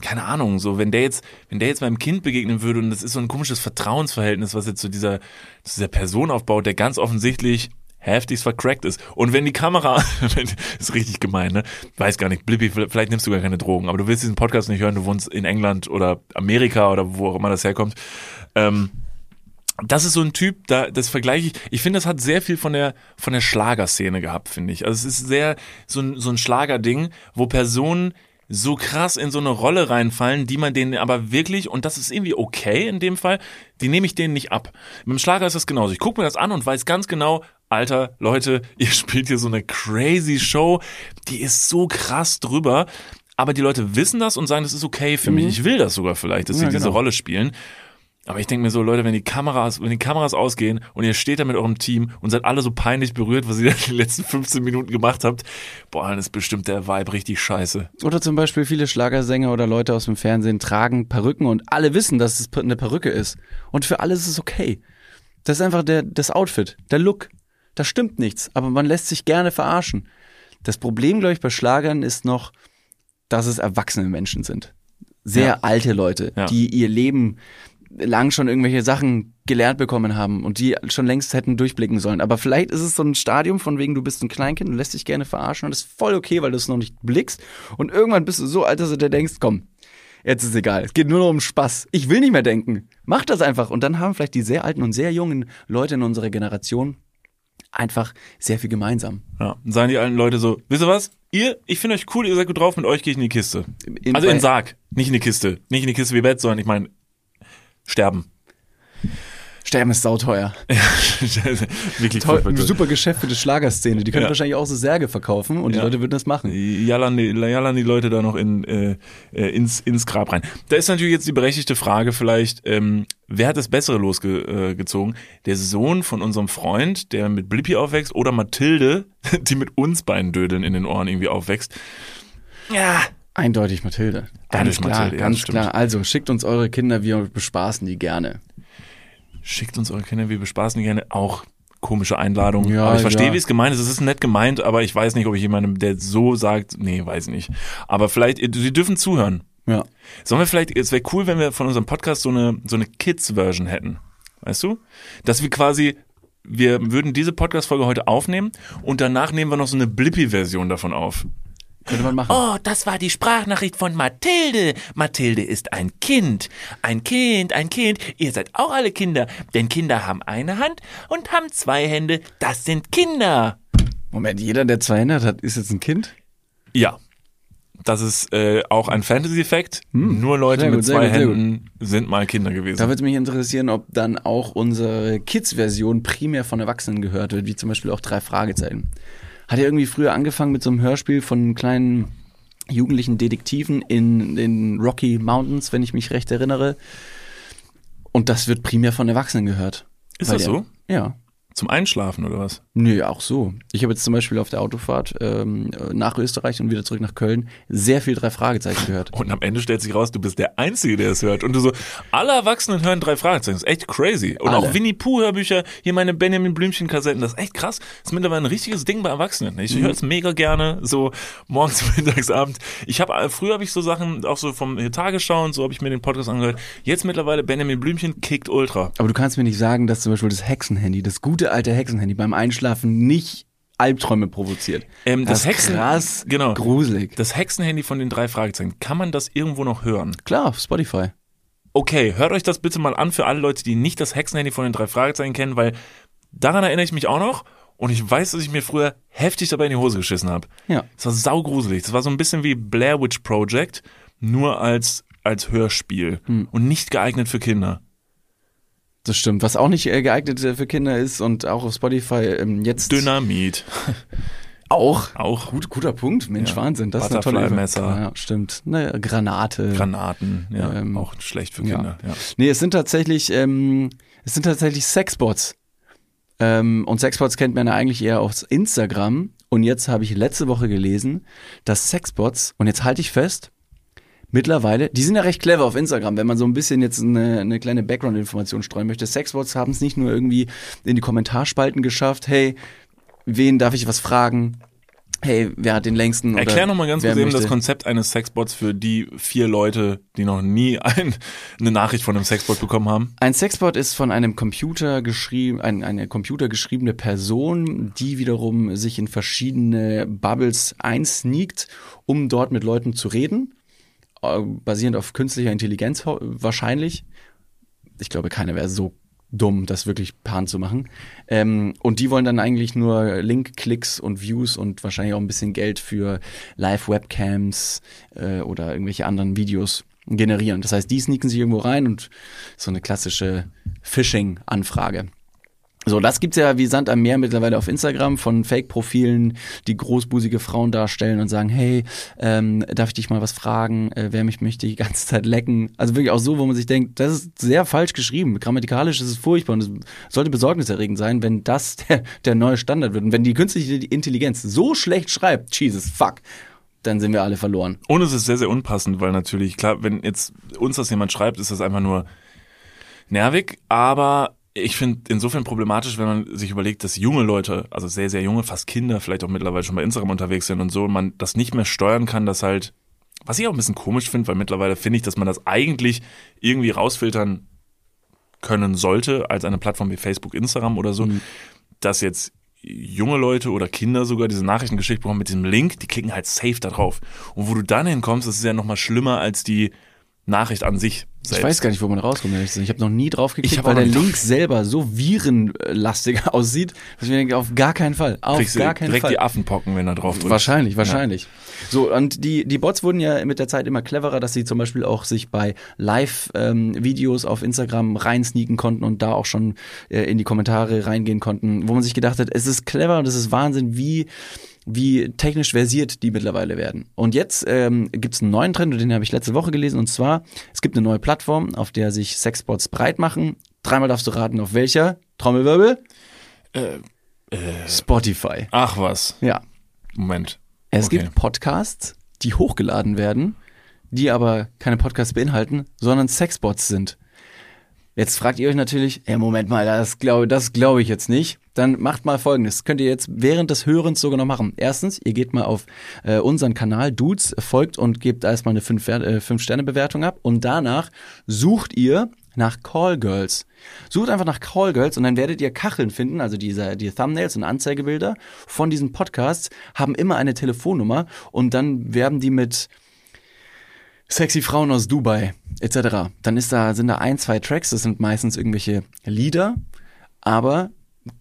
keine Ahnung, so, wenn der jetzt, wenn der jetzt meinem Kind begegnen würde und das ist so ein komisches Vertrauensverhältnis, was jetzt zu dieser, zu dieser Person aufbaut, der ganz offensichtlich heftigst vercrackt ist. Und wenn die Kamera, ist richtig gemein, ne? Weiß gar nicht, Blippi, vielleicht nimmst du gar keine Drogen, aber du willst diesen Podcast nicht hören, du wohnst in England oder Amerika oder wo auch immer das herkommt. Ähm, das ist so ein Typ, da das vergleiche ich. Ich finde, das hat sehr viel von der von der Schlagerszene gehabt, finde ich. Also es ist sehr so ein so ein Schlagerding, wo Personen so krass in so eine Rolle reinfallen, die man denen aber wirklich und das ist irgendwie okay in dem Fall, die nehme ich denen nicht ab. Mit dem Schlager ist das genauso. Ich gucke mir das an und weiß ganz genau, Alter, Leute, ihr spielt hier so eine crazy Show, die ist so krass drüber, aber die Leute wissen das und sagen, das ist okay für mich. Ich will das sogar vielleicht, dass sie Ja, diese genau. Rolle spielen. Aber ich denke mir so, Leute, wenn die Kameras, wenn die Kameras ausgehen und ihr steht da mit eurem Team und seid alle so peinlich berührt, was ihr die letzten 15 Minuten gemacht habt, boah, dann ist bestimmt der Vibe richtig scheiße. Oder zum Beispiel viele Schlagersänger oder Leute aus dem Fernsehen tragen Perücken und alle wissen, dass es eine Perücke ist. Und für alle ist es okay. Das ist einfach der, das Outfit, der Look. Da stimmt nichts, aber man lässt sich gerne verarschen. Das Problem, glaube ich, bei Schlagern ist noch, dass es erwachsene Menschen sind. Sehr Ja. alte Leute, Ja. die ihr Leben lang schon irgendwelche Sachen gelernt bekommen haben und die schon längst hätten durchblicken sollen. Aber vielleicht ist es so ein Stadium von wegen, du bist ein Kleinkind und lässt dich gerne verarschen und das ist voll okay, weil du es noch nicht blickst. Und irgendwann bist du so alt, dass du dir denkst, komm, jetzt ist egal. Es geht nur noch um Spaß. Ich will nicht mehr denken. Mach das einfach. Und dann haben vielleicht die sehr alten und sehr jungen Leute in unserer Generation einfach sehr viel gemeinsam. Ja. Dann sagen die alten Leute so, wisst ihr was? Ihr, ich finde euch cool, ihr seid gut drauf, mit euch gehe ich in die Kiste. In- also in den Sarg, nicht in die Kiste. Nicht in die Kiste wie Bett, sondern ich meine, sterben. Sterben ist sauteuer. Wirklich teuer. super Geschäft für die Schlagerszene. Die können Ja. wahrscheinlich auch so Särge verkaufen und die Ja. Leute würden das machen. Jallern die, jallern die Leute da noch in, äh, äh, ins, ins Grab rein. Da ist natürlich jetzt die berechtigte Frage vielleicht, ähm, wer hat das Bessere losgezogen? Äh, der Sohn von unserem Freund, der mit Blippi aufwächst, oder Mathilde, die mit uns beiden Dödeln in den Ohren irgendwie aufwächst? Ja. Eindeutig Mathilde. Ganz Eindeutig klar, Mathilde, ja, ganz stimmt. klar. Also schickt uns eure Kinder, wir bespaßen die gerne. Schickt uns eure Kinder, wir bespaßen die gerne. Auch komische Einladung. Ja, aber ich verstehe, ja. wie es gemeint ist. Es ist nett gemeint, aber ich weiß nicht, ob ich jemandem, der so sagt, nee, weiß nicht. Aber vielleicht, sie dürfen zuhören. Ja. Sollen wir vielleicht, es wäre cool, wenn wir von unserem Podcast so eine, so eine Kids-Version hätten. Weißt du? Dass wir quasi, wir würden diese Podcast-Folge heute aufnehmen und danach nehmen wir noch so eine Blippi-Version davon auf. Könnte man machen. Oh, das war die Sprachnachricht von Mathilde. Mathilde ist ein Kind. Ein Kind, ein Kind. Ihr seid auch alle Kinder. Denn Kinder haben eine Hand und haben zwei Hände. Das sind Kinder. Moment, jeder, der zwei Hände hat, ist jetzt ein Kind? Ja. Das ist äh, auch ein Fantasy-Effekt. Nur Leute mit gut, sehr zwei gut. Händen sind mal Kinder gewesen. Da würde mich interessieren, ob dann auch unsere Kids-Version primär von Erwachsenen gehört wird, wie zum Beispiel auch drei Fragezeichen. Hat ja irgendwie früher angefangen mit so einem Hörspiel von kleinen jugendlichen Detektiven in den Rocky Mountains, wenn ich mich recht erinnere. Und das wird primär von Erwachsenen gehört. Ist das der- so? Ja. Zum Einschlafen oder was? Nö, auch so. Ich habe jetzt zum Beispiel auf der Autofahrt ähm, nach Österreich und wieder zurück nach Köln sehr viel drei Fragezeichen gehört. Und am Ende stellt sich raus, du bist der Einzige, der es hört. Und du so, alle Erwachsenen hören drei Fragezeichen. Das ist echt crazy. Und Alle. auch Winnie Pooh Hörbücher, hier meine Benjamin Blümchen Kassetten, das ist echt krass. Das ist mittlerweile ein richtiges Ding bei Erwachsenen. Ich höre es mega gerne, so morgens, mittags, abends. Ich habe, früher habe ich so Sachen, auch so vom Tagesschau und so habe ich mir den Podcast angehört. Jetzt mittlerweile Benjamin Blümchen kickt ultra. Aber du kannst mir nicht sagen, dass zum Beispiel das Hexenhandy, das gute alte Hexenhandy beim Einschlafen nicht Albträume provoziert. Ähm, das ist Hexen- krass, genau. gruselig. Das Hexenhandy von den drei Fragezeichen, kann man das irgendwo noch hören? Klar, auf Spotify. Okay, hört euch das bitte mal an für alle Leute, die nicht das Hexenhandy von den drei Fragezeichen kennen, weil daran erinnere ich mich auch noch und ich weiß, dass ich mir früher heftig dabei in die Hose geschissen habe. Ja. Das war saugruselig. Das war so ein bisschen wie Blair Witch Project, nur als, als Hörspiel und nicht geeignet für Kinder. Das stimmt. Was auch nicht äh, geeignet äh, für Kinder ist und auch auf Spotify ähm, jetzt Dynamit. auch. Auch Gut, guter Punkt. Mensch, Ja. Wahnsinn. Das ist eine tolle Butterfly-Messer. Ja, stimmt. Naja, Granate. Granaten, ja, Ähm, auch schlecht für ja. Kinder. Ja. Nee, es sind tatsächlich, ähm, es sind tatsächlich Sexbots. Ähm, und Sexbots kennt man ja eigentlich eher aus Instagram. Und jetzt habe ich letzte Woche gelesen, dass Sexbots, und jetzt halte ich fest, mittlerweile, die sind ja recht clever auf Instagram, wenn man so ein bisschen jetzt eine, eine kleine Background-Information streuen möchte. Sexbots haben es nicht nur irgendwie in die Kommentarspalten geschafft, hey, wen darf ich was fragen? Hey, wer hat den längsten? oder Erklär nochmal ganz kurz eben das Konzept eines Sexbots für die vier Leute, die noch nie ein, eine Nachricht von einem Sexbot bekommen haben. Ein Sexbot ist von einem Computer geschrieben, ein, eine computergeschriebene Person, die wiederum sich in verschiedene Bubbles einsneakt, um dort mit Leuten zu reden, basierend auf künstlicher Intelligenz wahrscheinlich. Ich glaube, keiner wäre so dumm, das wirklich pan zu machen. Ähm, und die wollen dann eigentlich nur Link-Klicks und Views und wahrscheinlich auch ein bisschen Geld für Live-Webcams äh, oder irgendwelche anderen Videos generieren. Das heißt, die sneaken sich irgendwo rein und so eine klassische Phishing-Anfrage. So, das gibt's ja wie Sand am Meer mittlerweile auf Instagram von Fake-Profilen, die großbusige Frauen darstellen und sagen, hey, ähm, darf ich dich mal was fragen? Äh, wer mich möchte die ganze Zeit lecken? Also wirklich auch so, wo man sich denkt, das ist sehr falsch geschrieben. Grammatikalisch ist es furchtbar und es sollte besorgniserregend sein, wenn das der, der neue Standard wird. Und wenn die künstliche Intelligenz so schlecht schreibt, Jesus, fuck, dann sind wir alle verloren. Und es ist sehr, sehr unpassend, weil natürlich, klar, wenn jetzt uns das jemand schreibt, ist das einfach nur nervig, aber ich finde insofern problematisch, wenn man sich überlegt, dass junge Leute, also sehr, sehr junge, fast Kinder, vielleicht auch mittlerweile schon bei Instagram unterwegs sind und so, und man das nicht mehr steuern kann, dass halt, was ich auch ein bisschen komisch finde, weil mittlerweile finde ich, dass man das eigentlich irgendwie rausfiltern können sollte, als eine Plattform wie Facebook, Instagram oder so, dass jetzt junge Leute oder Kinder sogar diese Nachrichten geschickt bekommen mit diesem Link, die klicken halt safe da drauf. Und wo du dann hinkommst, das ist ja nochmal schlimmer als die Nachricht an sich. Selbst. Ich weiß gar nicht, wo man rauskommt. Ich habe noch nie drauf geklickt, weil der Link selber so virenlastig aussieht, dass ich mir denke, auf gar keinen Fall. Auf Kriegst gar keinen direkt Fall. die Affenpocken, wenn er drauf drückt. Wahrscheinlich, wahrscheinlich. So, und die, die Bots wurden ja mit der Zeit immer cleverer, dass sie zum Beispiel auch sich bei Live-Videos auf Instagram reinsneaken konnten und da auch schon äh, in die Kommentare reingehen konnten, wo man sich gedacht hat, es ist clever und es ist Wahnsinn, wie wie technisch versiert die mittlerweile werden. Und jetzt ähm, gibt es einen neuen Trend, und den habe ich letzte Woche gelesen, und zwar, es gibt eine neue Plattform, auf der sich Sexbots breit machen. Dreimal darfst du raten, auf welcher? Trommelwirbel? Äh, Spotify. Ach was. Ja. Moment. Es Okay. gibt Podcasts, die hochgeladen werden, die aber keine Podcasts beinhalten, sondern Sexbots sind. Jetzt fragt ihr euch natürlich, ja, Moment mal, das glaube das glaube ich jetzt nicht. Dann macht mal folgendes. Könnt ihr jetzt während des Hörens sogar noch machen. Erstens, ihr geht mal auf äh, unseren Kanal Dudes, folgt und gebt erstmal eine 5-Sterne-Bewertung ab. Und danach sucht ihr nach Callgirls. Sucht einfach nach Callgirls und dann werdet ihr Kacheln finden, also diese, die Thumbnails und Anzeigebilder von diesen Podcasts haben immer eine Telefonnummer und dann werben die mit sexy Frauen aus Dubai etc. Dann ist da, sind da ein, zwei Tracks, das sind meistens irgendwelche Lieder, aber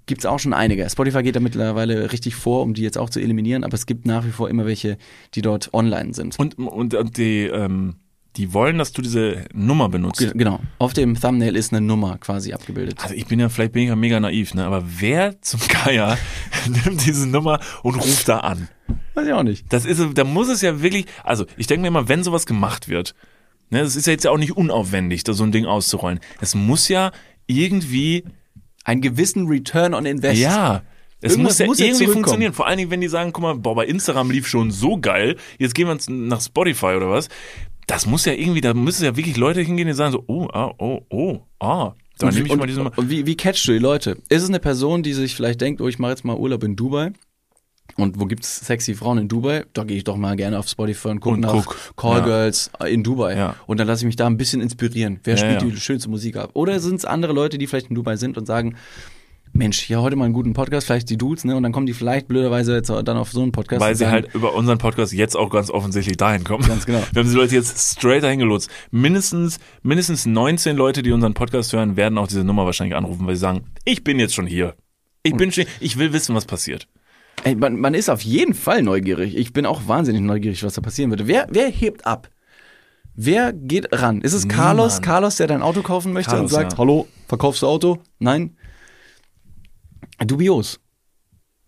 gibt's auch schon einige. Spotify geht da mittlerweile richtig vor, um die jetzt auch zu eliminieren, aber es gibt nach wie vor immer welche, die dort online sind. Und, und, und die, ähm, die wollen, dass du diese Nummer benutzt. Ge- Genau. Auf dem Thumbnail ist eine Nummer quasi abgebildet. Also ich bin ja vielleicht bin ich ja mega naiv, ne? Aber wer zum Geier nimmt diese Nummer und ruft da an? Weiß ich auch nicht. Das ist, da muss es ja wirklich, also ich denke mir immer, wenn sowas gemacht wird, ne, das ist ja jetzt ja auch nicht unaufwendig, da so ein Ding auszurollen. Es muss ja irgendwie, Einen gewissen Return on Invest. ja, es Irgendwas muss ja muss irgendwie funktionieren. Vor allen Dingen, wenn die sagen, guck mal, boah, bei Instagram lief schon so geil, jetzt gehen wir nach Spotify oder was. Das muss ja irgendwie, da müssen ja wirklich Leute hingehen, die sagen so, oh, ah, oh, oh, ah, da Und, nehme ich und, mal diese und wie, wie catchst du die Leute? Ist es eine Person, die sich vielleicht denkt, oh, ich mache jetzt mal Urlaub in Dubai? Und wo gibt's sexy Frauen in Dubai? Da gehe ich doch mal gerne auf Spotify und gucke Und nach guck. Callgirls in Dubai. Ja. Und dann lasse ich mich da ein bisschen inspirieren. Wer Ja, spielt ja. die schönste Musik ab? Oder sind es andere Leute, die vielleicht in Dubai sind und sagen, Mensch, hier heute mal einen guten Podcast, vielleicht die Dudes, ne? Und dann kommen die vielleicht blöderweise jetzt dann auf so einen Podcast. Weil sie sagen, halt über unseren Podcast jetzt auch ganz offensichtlich dahin kommen. Ganz genau. Wir haben die Leute jetzt straight dahin gelotst. Mindestens, mindestens 19 Leute, die unseren Podcast hören, werden auch diese Nummer wahrscheinlich anrufen, weil sie sagen, ich bin jetzt schon hier. Ich bin schon, ich will wissen, was passiert. Ey, man, man ist auf jeden Fall neugierig. Ich bin auch wahnsinnig neugierig, was da passieren würde. Wer, wer hebt ab? Wer geht ran? Ist es Carlos? Niemand. Carlos, der dein Auto kaufen möchte Carlos, und sagt, ja. hallo, verkaufst du Auto? Nein? Dubios.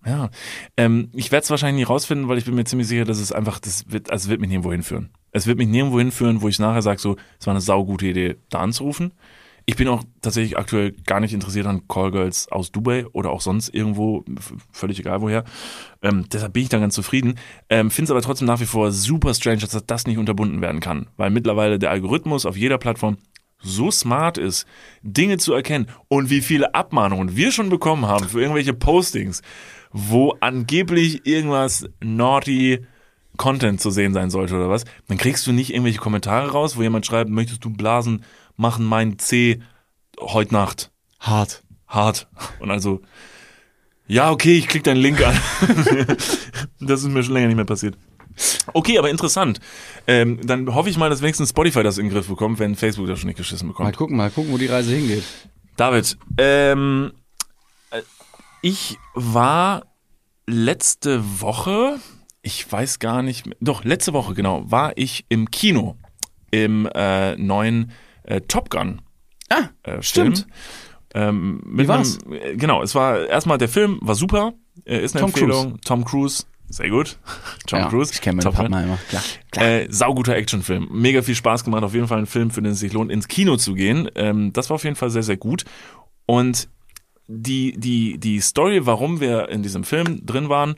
Ja, ähm, ich werde es wahrscheinlich nie rausfinden, weil ich bin mir ziemlich sicher, dass es einfach, das wird, also wird mich nirgendwo hinführen. Es wird mich nirgendwo hinführen, wo ich nachher sage, so, es war eine saugute Idee, da anzurufen. Ich bin auch tatsächlich aktuell gar nicht interessiert an Callgirls aus Dubai oder auch sonst irgendwo, völlig egal woher. Ähm, deshalb bin ich da ganz zufrieden. Ähm, Finde es aber trotzdem nach wie vor super strange, dass das nicht unterbunden werden kann. Weil mittlerweile der Algorithmus auf jeder Plattform so smart ist, Dinge zu erkennen und wie viele Abmahnungen wir schon bekommen haben für irgendwelche Postings, wo angeblich irgendwas naughty Content zu sehen sein sollte oder was, dann kriegst du nicht irgendwelche Kommentare raus, wo jemand schreibt, möchtest du Blasen machen mein C heute Nacht Hart. hart und also ja, okay, ich klick deinen Link an. das ist mir schon länger nicht mehr passiert. Okay, aber interessant. Ähm, dann hoffe ich mal, dass wenigstens Spotify das in den Griff bekommt, wenn Facebook das schon nicht geschissen Mal bekommt. gucken, mal gucken, wo die Reise hingeht. David, ähm, äh, ich war letzte Woche, ich weiß gar nicht, mehr- doch letzte Woche genau, war ich im Kino im äh, neuen äh, Top Gun. Ah, äh, stimmt. Ähm, mit Wie war's? einem- äh, genau, es war erstmal der Film war super, äh, ist eine Tom Empfehlung. Tom Cruise, sehr gut. Tom ja, Cruise, Ich kenne meinen Top Partner immer. Klar, klar. äh, sauguter Actionfilm. Mega viel Spaß gemacht. Auf jeden Fall ein Film, für den es sich lohnt, ins Kino zu gehen. Ähm, das war auf jeden Fall sehr, sehr gut. Und die, die, die Story, warum wir in diesem Film drin waren,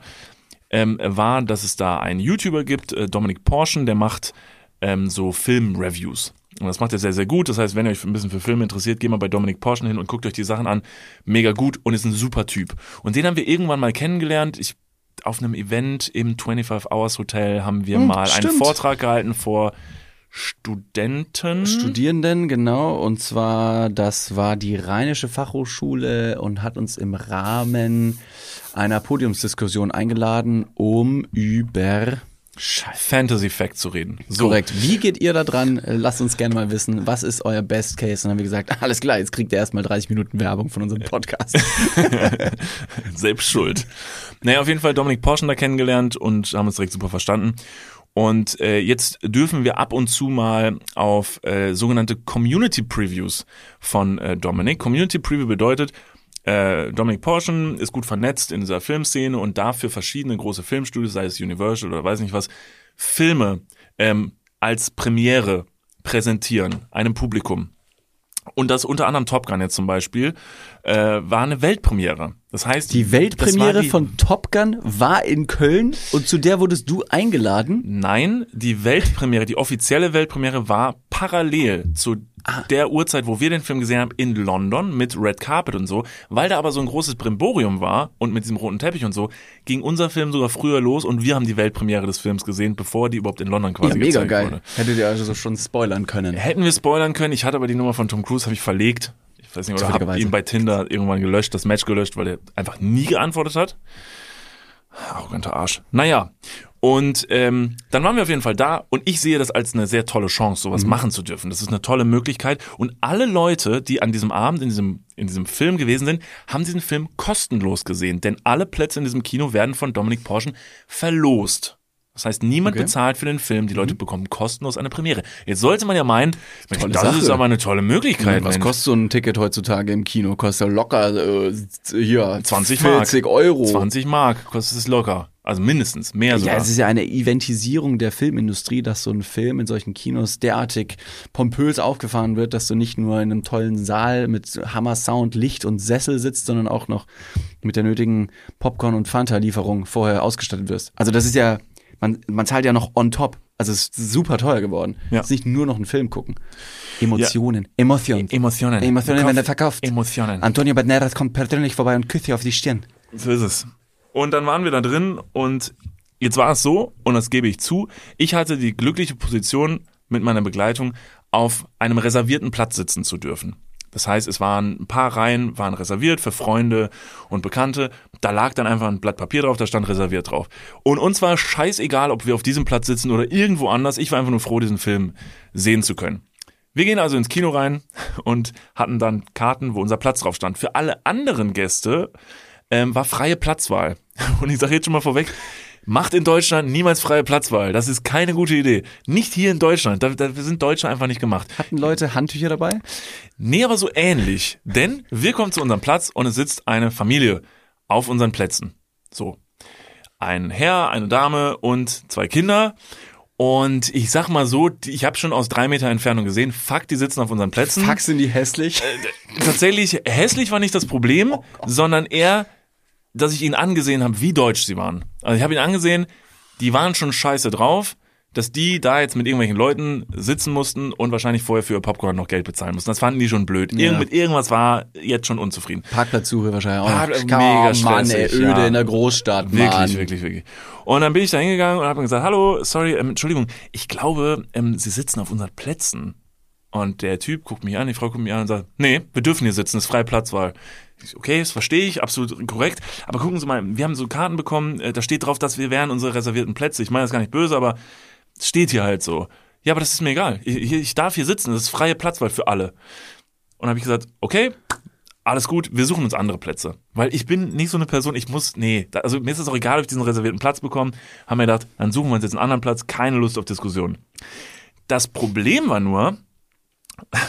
ähm, war, dass es da einen YouTuber gibt, äh, Dominik Porschen, der macht ähm, so Film-Reviews. Und das macht er sehr, sehr gut. Das heißt, wenn ihr euch ein bisschen für Filme interessiert, geht mal bei Dominik Porschen hin und guckt euch die Sachen an. Mega gut und ist ein super Typ. Und den haben wir irgendwann mal kennengelernt. Ich, auf einem Event im 25 Hours Hotel haben wir Hm, mal einen stimmt. Vortrag gehalten vor Studenten. Studierenden, genau. Und zwar, das war die Rheinische Fachhochschule und hat uns im Rahmen einer Podiumsdiskussion eingeladen, um über Fantasy Fact zu reden. So. Korrekt. Wie geht ihr da dran? Lasst uns gerne mal wissen, was ist euer Best Case? Und dann haben wir gesagt, alles klar, jetzt kriegt ihr erstmal 30 Minuten Werbung von unserem Podcast. Selbst schuld. Naja, auf jeden Fall Dominik Porschen da kennengelernt und haben uns direkt super verstanden. Und äh, jetzt dürfen wir ab und zu mal auf äh, sogenannte Community Previews von äh, Dominik. Community Preview bedeutet, äh, Dominik Porschen ist gut vernetzt in dieser Filmszene und darf für verschiedene große Filmstudios, sei es Universal oder weiß nicht was, Filme ähm, als Premiere präsentieren, einem Publikum. Und das unter anderem Top Gun jetzt zum Beispiel äh, war eine Weltpremiere. Das heißt, Die Weltpremiere die- von Top Gun war in Köln und zu der wurdest du eingeladen. Nein, die Weltpremiere, die offizielle Weltpremiere war parallel zu Ah. der Uhrzeit, wo wir den Film gesehen haben, in London mit Red Carpet und so. Weil da aber so ein großes Brimborium war und mit diesem roten Teppich und so, ging unser Film sogar früher los und wir haben die Weltpremiere des Films gesehen, bevor die überhaupt in London quasi Ja, mega gezeigt geil. wurde. Hättet ihr also schon spoilern können. Hätten wir spoilern können, ich hatte aber die Nummer von Tom Cruise, habe ich verlegt. Ich weiß nicht, oder habe Zufälligerweise. ihn bei Tinder irgendwann gelöscht, das Match gelöscht, weil er einfach nie geantwortet hat. Arroganter Arsch. Naja, und ähm, dann waren wir auf jeden Fall da und ich sehe das als eine sehr tolle Chance, sowas machen zu dürfen. Das ist eine tolle Möglichkeit. Und alle Leute, die an diesem Abend in diesem, in diesem Film gewesen sind, haben diesen Film kostenlos gesehen. Denn alle Plätze in diesem Kino werden von Dominik Porschen verlost. Das heißt, niemand Okay. bezahlt für den Film, die Leute bekommen kostenlos eine Premiere. Jetzt sollte man ja meinen, Mensch, das Sache. ist aber eine tolle Möglichkeit. Was Mensch. kostet so ein Ticket heutzutage im Kino? Kostet locker äh, hier 20 Mark. 40 Euro. 20 Mark kostet es locker. Also mindestens, mehr sogar. Ja, es ist ja eine Eventisierung der Filmindustrie, dass so ein Film in solchen Kinos derartig pompös aufgefahren wird, dass du nicht nur in einem tollen Saal mit Hammer-Sound, Licht und Sessel sitzt, sondern auch noch mit der nötigen Popcorn- und Fanta-Lieferung vorher ausgestattet wirst. Also das ist ja, man, man zahlt ja noch on top. Also es ist super teuer geworden. Ja. Es ist nicht nur noch ein Film gucken. Emotionen. Emotionen. Emotionen. Emotionen werden verkauft. Emotionen. Antonio Banderas kommt persönlich vorbei und küsst dir auf die Stirn. So ist es. Und dann waren wir da drin und jetzt war es so, und das gebe ich zu, ich hatte die glückliche Position mit meiner Begleitung auf einem reservierten Platz sitzen zu dürfen. Das heißt, es waren ein paar Reihen, waren reserviert für Freunde und Bekannte. Da lag dann einfach ein Blatt Papier drauf, da stand reserviert drauf. Und uns war scheißegal, ob wir auf diesem Platz sitzen oder irgendwo anders. Ich war einfach nur froh, diesen Film sehen zu können. Wir gehen also ins Kino rein und hatten dann Karten, wo unser Platz drauf stand. Für alle anderen Gäste ähm, war freie Platzwahl. Und ich sage jetzt schon mal vorweg, macht in Deutschland niemals freie Platzwahl. Das ist keine gute Idee. Nicht hier in Deutschland. Da, da sind Deutsche einfach nicht gemacht. Hatten Leute Handtücher dabei? Nee, aber so ähnlich. Denn wir kommen zu unserem Platz und es sitzt eine Familie auf unseren Plätzen. So. Ein Herr, eine Dame und zwei Kinder. Und ich sag mal so, ich habe schon aus drei Meter Entfernung gesehen, fuck, die sitzen auf unseren Plätzen. Fuck, sind die hässlich? Tatsächlich, hässlich war nicht das Problem, sondern eher, dass ich ihnen angesehen habe, wie deutsch sie waren. Also ich habe ihnen angesehen, die waren schon scheiße drauf, dass die da jetzt mit irgendwelchen Leuten sitzen mussten und wahrscheinlich vorher für ihr Popcorn noch Geld bezahlen mussten. Das fanden die schon blöd. Irgend, Ja. mit irgendwas war jetzt schon unzufrieden. Parkplatzsuche wahrscheinlich auch. Park- mega oh, Mann, ey, öde ja. in der Großstadt, Wirklich, Mann. wirklich, wirklich. Und dann bin ich da hingegangen und habe gesagt, hallo, sorry, ähm, Entschuldigung, ich glaube, ähm, Sie sitzen auf unseren Plätzen. Und der Typ guckt mich an, die Frau guckt mich an und sagt, nee, wir dürfen hier sitzen, das ist freie Platzwahl. Okay, das verstehe ich, absolut korrekt. Aber gucken Sie mal, wir haben so Karten bekommen, äh, da steht drauf, dass wir wären unsere reservierten Plätze. Ich meine das gar nicht böse, aber es steht hier halt so. Ja, aber das ist mir egal. Ich, ich ich darf hier sitzen, das ist freie Platzwahl für alle. Und habe ich gesagt, okay, alles gut, wir suchen uns andere Plätze. Weil ich bin nicht so eine Person, ich muss, nee, da, also mir ist es auch egal, ob ich diesen reservierten Platz bekomme. Haben wir gedacht, dann suchen wir uns jetzt einen anderen Platz, keine Lust auf Diskussion. Das Problem war nur,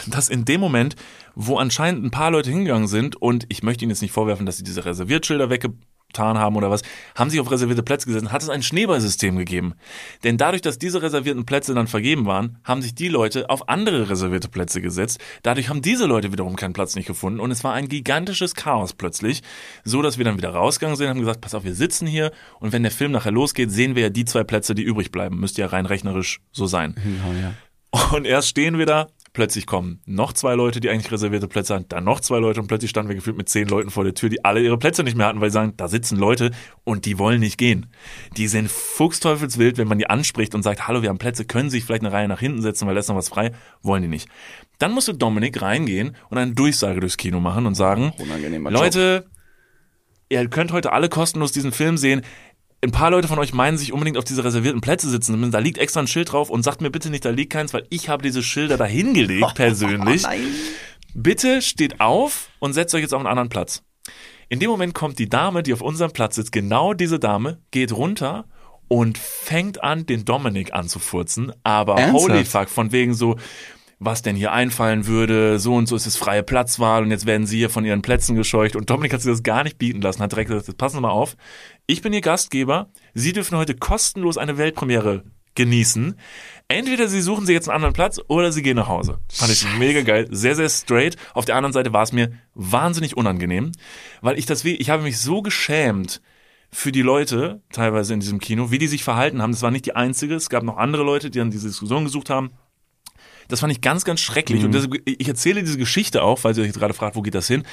dass in dem Moment, wo anscheinend ein paar Leute hingegangen sind und ich möchte ihnen jetzt nicht vorwerfen, dass sie diese Reserviertschilder weggetan haben oder was, haben sich auf reservierte Plätze gesetzt, hat es ein Schneeballsystem gegeben. Denn dadurch, dass diese reservierten Plätze dann vergeben waren, haben sich die Leute auf andere reservierte Plätze gesetzt. Dadurch haben diese Leute wiederum keinen Platz nicht gefunden und es war ein gigantisches Chaos plötzlich, so dass wir dann wieder rausgegangen sind, haben gesagt, pass auf, wir sitzen hier und wenn der Film nachher losgeht, sehen wir ja die zwei Plätze, die übrig bleiben. Müsste ja rein rechnerisch so sein. Ja, ja. Und erst stehen wir da, plötzlich kommen noch zwei Leute, die eigentlich reservierte Plätze hatten, dann noch zwei Leute und plötzlich standen wir gefühlt mit zehn Leuten vor der Tür, die alle ihre Plätze nicht mehr hatten, weil sie sagen, da sitzen Leute und die wollen nicht gehen. Die sind fuchsteufelswild, wenn man die anspricht und sagt, hallo, wir haben Plätze, können Sie sich vielleicht eine Reihe nach hinten setzen, weil da ist noch was frei, wollen die nicht. Dann musste Dominik reingehen und eine Durchsage durchs Kino machen und sagen. Leute, ihr könnt heute alle kostenlos diesen Film sehen. Ein paar Leute von euch meinen sich unbedingt auf diese reservierten Plätze sitzen. Da liegt extra ein Schild drauf und sagt mir bitte nicht, da liegt keins, weil ich habe diese Schilder da hingelegt persönlich. nein. Bitte steht auf und setzt euch jetzt auf einen anderen Platz. In dem Moment kommt die Dame, die auf unserem Platz sitzt, genau diese Dame, geht runter und fängt an, den Dominik anzufurzen. Aber Ernsthaft? holy fuck, von wegen so, was denn hier einfallen würde, so und so ist es freie Platzwahl und jetzt werden sie hier von ihren Plätzen gescheucht. Und Dominik hat sich das gar nicht bieten lassen, hat direkt gesagt, passen Sie mal auf, ich bin Ihr Gastgeber, Sie dürfen heute kostenlos eine Weltpremiere genießen. Entweder Sie suchen sich jetzt einen anderen Platz oder Sie gehen nach Hause. Fand ich mega geil, sehr, sehr straight. Auf der anderen Seite war es mir wahnsinnig unangenehm, weil ich das, ich habe mich so geschämt, für die Leute, teilweise in diesem Kino, wie die sich verhalten haben. Das war nicht die einzige. Es gab noch andere Leute, die dann diese Diskussion gesucht haben. Das fand ich ganz, ganz schrecklich. Mhm. Und das, ich erzähle diese Geschichte auch, weil ihr euch gerade fragt, wo geht das hin?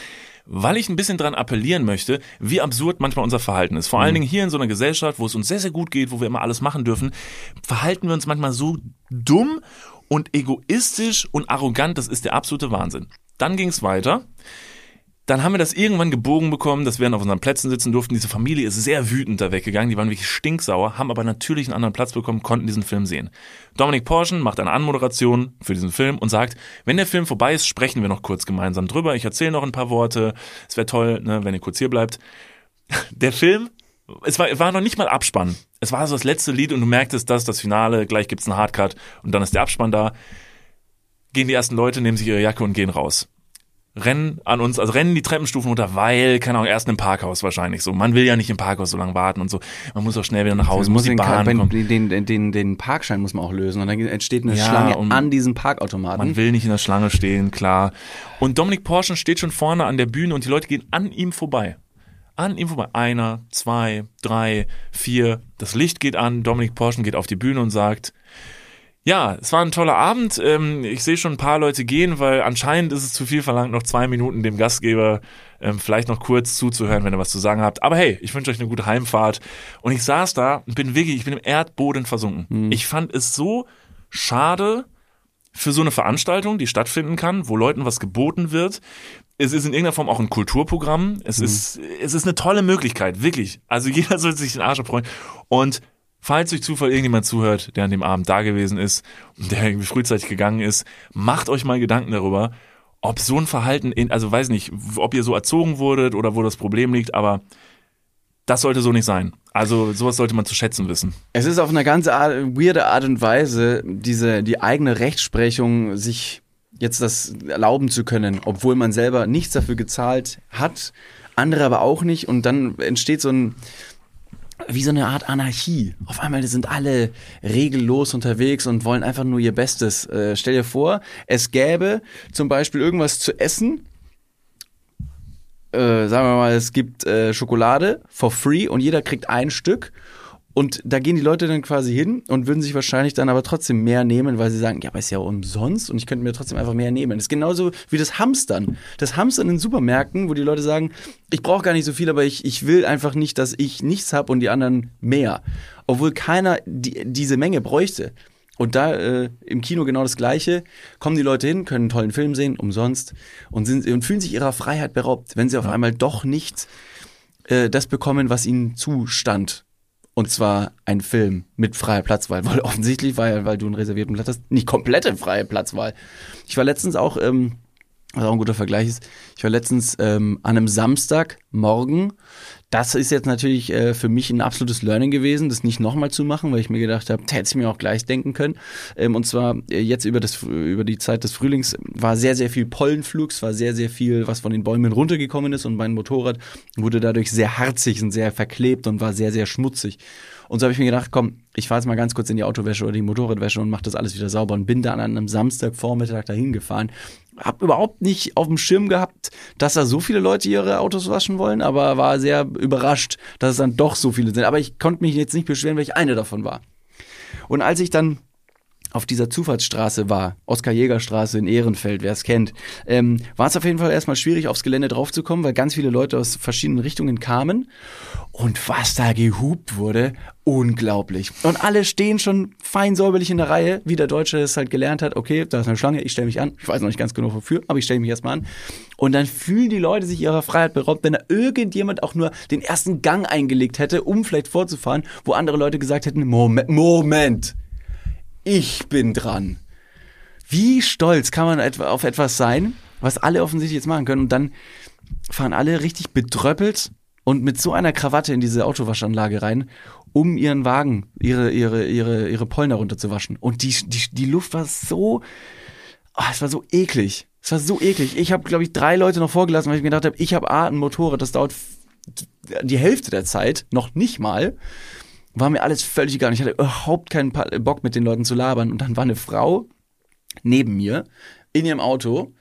Weil ich ein bisschen dran appellieren möchte, wie absurd manchmal unser Verhalten ist. Vor allen Dingen hier in so einer Gesellschaft, wo es uns sehr, sehr gut geht, wo wir immer alles machen dürfen, verhalten wir uns manchmal so dumm und egoistisch und arrogant. Das ist der absolute Wahnsinn. Dann ging es weiter. Dann haben wir das irgendwann gebogen bekommen, dass wir dann auf unseren Plätzen sitzen durften. Diese Familie ist sehr wütend da weggegangen. Die waren wirklich stinksauer, haben aber natürlich einen anderen Platz bekommen, konnten diesen Film sehen. Dominik Porschen macht eine Anmoderation für diesen Film und sagt, wenn der Film vorbei ist, sprechen wir noch kurz gemeinsam drüber. Ich erzähle noch ein paar Worte. Es wäre toll, ne, wenn ihr kurz hier bleibt. Der Film, es war, war noch nicht mal Abspann. Es war so das letzte Lied und du merktest, das das Finale, gleich gibt's einen Hardcut und dann ist der Abspann da. Gehen die ersten Leute, nehmen sich ihre Jacke und gehen raus rennen an uns, also rennen die Treppenstufen runter, weil, keine Ahnung, erst im Parkhaus wahrscheinlich so. Man will ja nicht im Parkhaus so lange warten und so. Man muss auch schnell wieder nach Hause, muss die den, Bahn den, kommen. den, den, den, den Parkschein muss man auch lösen und dann entsteht eine Ja, Schlange an diesem Parkautomaten. Man will nicht in der Schlange stehen, klar. Und Dominik Porschen steht schon vorne an der Bühne und die Leute gehen an ihm vorbei. An ihm vorbei. Einer, zwei, drei, vier. Das Licht geht an. Dominik Porschen geht auf die Bühne und sagt, ja, es war ein toller Abend. Ähm, ich sehe schon ein paar Leute gehen, weil anscheinend ist es zu viel verlangt, noch zwei Minuten dem Gastgeber ähm, vielleicht noch kurz zuzuhören, wenn ihr was zu sagen habt. Aber hey, ich wünsche euch eine gute Heimfahrt. Und ich saß da und bin wirklich, ich bin im Erdboden versunken. Ich fand es so schade für so eine Veranstaltung, die stattfinden kann, wo Leuten was geboten wird. Es ist in irgendeiner Form auch ein Kulturprogramm. Es ist, es ist eine tolle Möglichkeit, wirklich. Also jeder sollte sich den Arsch abfreuen. Und Falls durch Zufall irgendjemand zuhört, der an dem Abend da gewesen ist und der irgendwie frühzeitig gegangen ist, macht euch mal Gedanken darüber, ob so ein Verhalten, in, also weiß nicht, ob ihr so erzogen wurdet oder wo das Problem liegt, aber das sollte so nicht sein. Also sowas sollte man zu schätzen wissen. Es ist auf eine ganz Art, weirde Art und Weise, diese, die eigene Rechtsprechung sich jetzt das erlauben zu können, obwohl man selber nichts dafür gezahlt hat, andere aber auch nicht und dann entsteht so ein, wie so eine Art Anarchie. Auf einmal sind alle regellos unterwegs und wollen einfach nur ihr Bestes. Äh, stell dir vor, es gäbe zum Beispiel irgendwas zu essen. Äh, sagen wir mal, es gibt äh, Schokolade for free und jeder kriegt ein Stück. Und da gehen die Leute dann quasi hin und würden sich wahrscheinlich dann aber trotzdem mehr nehmen, weil sie sagen, ja, aber ist ja umsonst und ich könnte mir trotzdem einfach mehr nehmen. Das ist genauso wie das Hamstern. Das Hamstern in Supermärkten, wo die Leute sagen, ich brauche gar nicht so viel, aber ich, ich will einfach nicht, dass ich nichts habe und die anderen mehr. Obwohl keiner die, diese Menge bräuchte. Und da äh, im Kino genau das Gleiche. Kommen die Leute hin, können einen tollen Film sehen, umsonst, und, sind, und fühlen sich ihrer Freiheit beraubt, wenn sie auf einmal doch nicht äh, das bekommen, was ihnen zustand. Und zwar ein Film mit freier Platzwahl, weil offensichtlich war ja, weil du einen reservierten Platz hast, nicht komplette freie Platzwahl. Ich war letztens auch, ähm, was auch ein guter Vergleich ist, ich war letztens ähm, an einem Samstagmorgen. Das ist jetzt natürlich äh, für mich ein absolutes Learning gewesen, das nicht nochmal zu machen, weil ich mir gedacht habe, hätte ich mir auch gleich denken können. Ähm, und zwar äh, jetzt über, das, über die Zeit des Frühlings war sehr, sehr viel Pollenflug, es war sehr, sehr viel, was von den Bäumen runtergekommen ist und mein Motorrad wurde dadurch sehr harzig und sehr verklebt und war sehr, sehr schmutzig. Und so habe ich mir gedacht, komm, ich fahre jetzt mal ganz kurz in die Autowäsche oder die Motorradwäsche und mache das alles wieder sauber und bin dann an einem Samstagvormittag dahin gefahren. Hab überhaupt nicht auf dem Schirm gehabt, dass da so viele Leute ihre Autos waschen wollen, aber war sehr überrascht, dass es dann doch so viele sind. Aber ich konnte mich jetzt nicht beschweren, weil ich eine davon war. Und als ich dann auf dieser Zufahrtsstraße war, Oskar-Jäger-Straße in Ehrenfeld, wer es kennt, ähm, war es auf jeden Fall erstmal schwierig, aufs Gelände draufzukommen, weil ganz viele Leute aus verschiedenen Richtungen kamen. Und was da gehupt wurde, unglaublich. Und alle stehen schon fein säuberlich in der Reihe, wie der Deutsche es halt gelernt hat. Okay, da ist eine Schlange, ich stelle mich an. Ich weiß noch nicht ganz genau wofür, aber ich stelle mich erstmal an. Und dann fühlen die Leute sich ihrer Freiheit beraubt, wenn da irgendjemand auch nur den ersten Gang eingelegt hätte, um vielleicht vorzufahren, wo andere Leute gesagt hätten, Moment, Moment, ich bin dran. Wie stolz kann man auf etwas sein, was alle offensichtlich jetzt machen können und dann fahren alle richtig bedröppelt und mit so einer Krawatte in diese Autowaschanlage rein, um ihren Wagen, ihre, ihre, ihre, ihre Pollen darunter zu waschen. Und die, die, die Luft war so, oh, es war so eklig. Es war so eklig. Ich habe, glaube ich, drei Leute noch vorgelassen, weil ich mir gedacht habe, ich habe A, ein Motorrad, das dauert die Hälfte der Zeit, noch nicht mal. War mir alles völlig egal. Ich hatte überhaupt keinen Bock, mit den Leuten zu labern. Und dann war eine Frau neben mir in ihrem Auto,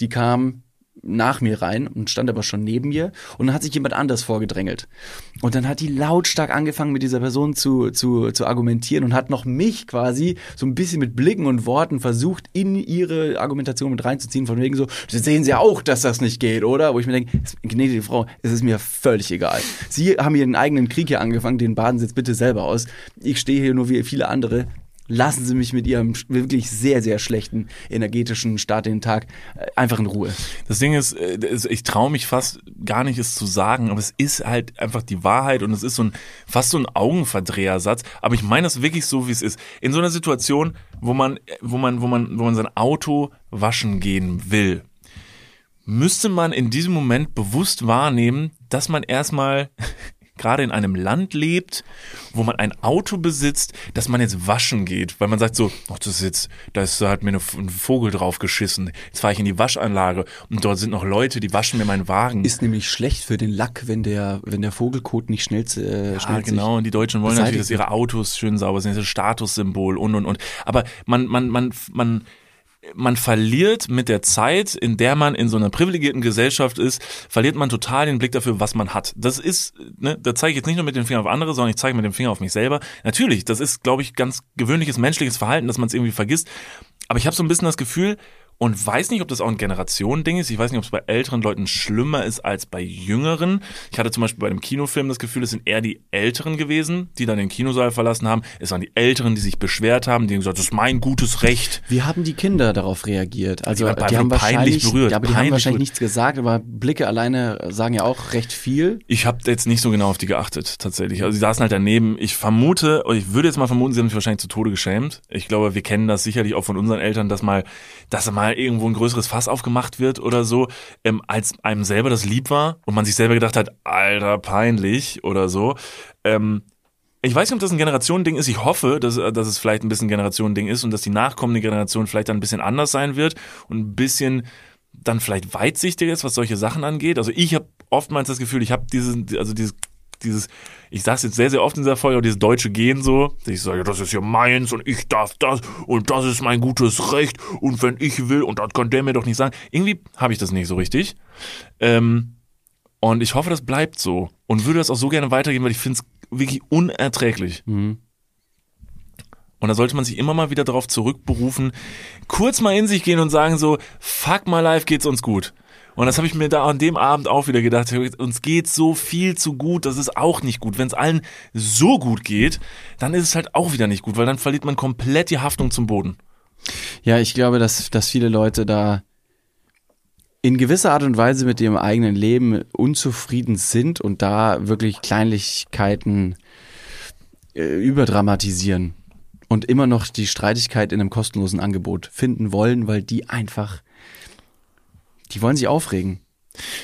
die kam nach mir rein und stand aber schon neben mir und dann hat sich jemand anders vorgedrängelt. Und dann hat die lautstark angefangen mit dieser Person zu, zu, zu argumentieren und hat noch mich quasi so ein bisschen mit Blicken und Worten versucht, in ihre Argumentation mit reinzuziehen, von wegen so, sehen Sie auch, dass das nicht geht, oder? Wo ich mir denke, gnädige Frau, es ist mir völlig egal. Sie haben ihren eigenen Krieg hier angefangen, den baden Sie jetzt bitte selber aus. Ich stehe hier nur wie viele andere lassen Sie mich mit Ihrem wirklich sehr, sehr schlechten energetischen Start in den Tag äh, einfach in Ruhe. Das Ding ist, äh, ich traue mich fast gar nicht, es zu sagen, aber es ist halt einfach die Wahrheit und es ist so ein fast so ein Augenverdrehersatz. Aber ich meine das wirklich so, wie es ist. In so einer Situation, wo man, wo man, wo man, wo man sein Auto waschen gehen will, müsste man in diesem Moment bewusst wahrnehmen, dass man erstmal gerade in einem Land lebt, wo man ein Auto besitzt, dass man jetzt waschen geht, weil man sagt so, ach, das ist jetzt, da ist, hat mir ein Vogel drauf geschissen. Jetzt fahre ich in die Waschanlage und dort sind noch Leute, die waschen mir meinen Wagen. Ist nämlich schlecht für den Lack, wenn der, wenn der Vogelkot nicht schnell, äh, schnell Ja, genau. Und die Deutschen wollen natürlich, dass ihre Autos schön sauber sind, das ist ein Statussymbol und und und. Aber man, man, man, man man verliert mit der Zeit, in der man in so einer privilegierten Gesellschaft ist, verliert man total den Blick dafür, was man hat. Das ist, ne, da zeige ich jetzt nicht nur mit dem Finger auf andere, sondern ich zeige mit dem Finger auf mich selber. Natürlich, das ist, glaube ich, ganz gewöhnliches menschliches Verhalten, dass man es irgendwie vergisst. Aber ich habe so ein bisschen das Gefühl, und weiß nicht, ob das auch ein Generationending ist. Ich weiß nicht, ob es bei älteren Leuten schlimmer ist als bei jüngeren. Ich hatte zum Beispiel bei dem Kinofilm das Gefühl, es sind eher die Älteren gewesen, die dann den Kinosaal verlassen haben. Es waren die Älteren, die sich beschwert haben, die haben gesagt, das ist mein gutes Recht. Wie haben die Kinder darauf reagiert? Also die, die haben wahrscheinlich, berührt, ja, aber die haben wahrscheinlich nichts gesagt, aber Blicke alleine sagen ja auch recht viel. Ich habe jetzt nicht so genau auf die geachtet, tatsächlich. Also sie saßen halt daneben. Ich vermute, ich würde jetzt mal vermuten, sie haben sich wahrscheinlich zu Tode geschämt. Ich glaube, wir kennen das sicherlich auch von unseren Eltern, dass mal, dass mal irgendwo ein größeres Fass aufgemacht wird oder so, ähm, als einem selber das lieb war und man sich selber gedacht hat, alter, peinlich oder so. Ähm, ich weiß nicht, ob das ein Generationending ist. Ich hoffe, dass, dass es vielleicht ein bisschen ein Generationending ist und dass die nachkommende Generation vielleicht dann ein bisschen anders sein wird und ein bisschen dann vielleicht weitsichtiger ist, was solche Sachen angeht. Also ich habe oftmals das Gefühl, ich habe diesen, also dieses dieses, ich sag's jetzt sehr, sehr oft in dieser Folge, dieses deutsche Gehen so. Ich sage, das ist ja meins und ich darf das und das ist mein gutes Recht und wenn ich will und das kann der mir doch nicht sagen. Irgendwie habe ich das nicht so richtig. Ähm, und ich hoffe, das bleibt so. Und würde das auch so gerne weitergehen, weil ich finde es wirklich unerträglich. Mhm. Und da sollte man sich immer mal wieder darauf zurückberufen, kurz mal in sich gehen und sagen so, fuck my life, geht's uns gut. Und das habe ich mir da an dem Abend auch wieder gedacht. Uns geht so viel zu gut, das ist auch nicht gut. Wenn es allen so gut geht, dann ist es halt auch wieder nicht gut, weil dann verliert man komplett die Haftung zum Boden. Ja, ich glaube, dass, dass viele Leute da in gewisser Art und Weise mit ihrem eigenen Leben unzufrieden sind und da wirklich Kleinlichkeiten äh, überdramatisieren und immer noch die Streitigkeit in einem kostenlosen Angebot finden wollen, weil die einfach die wollen sich aufregen.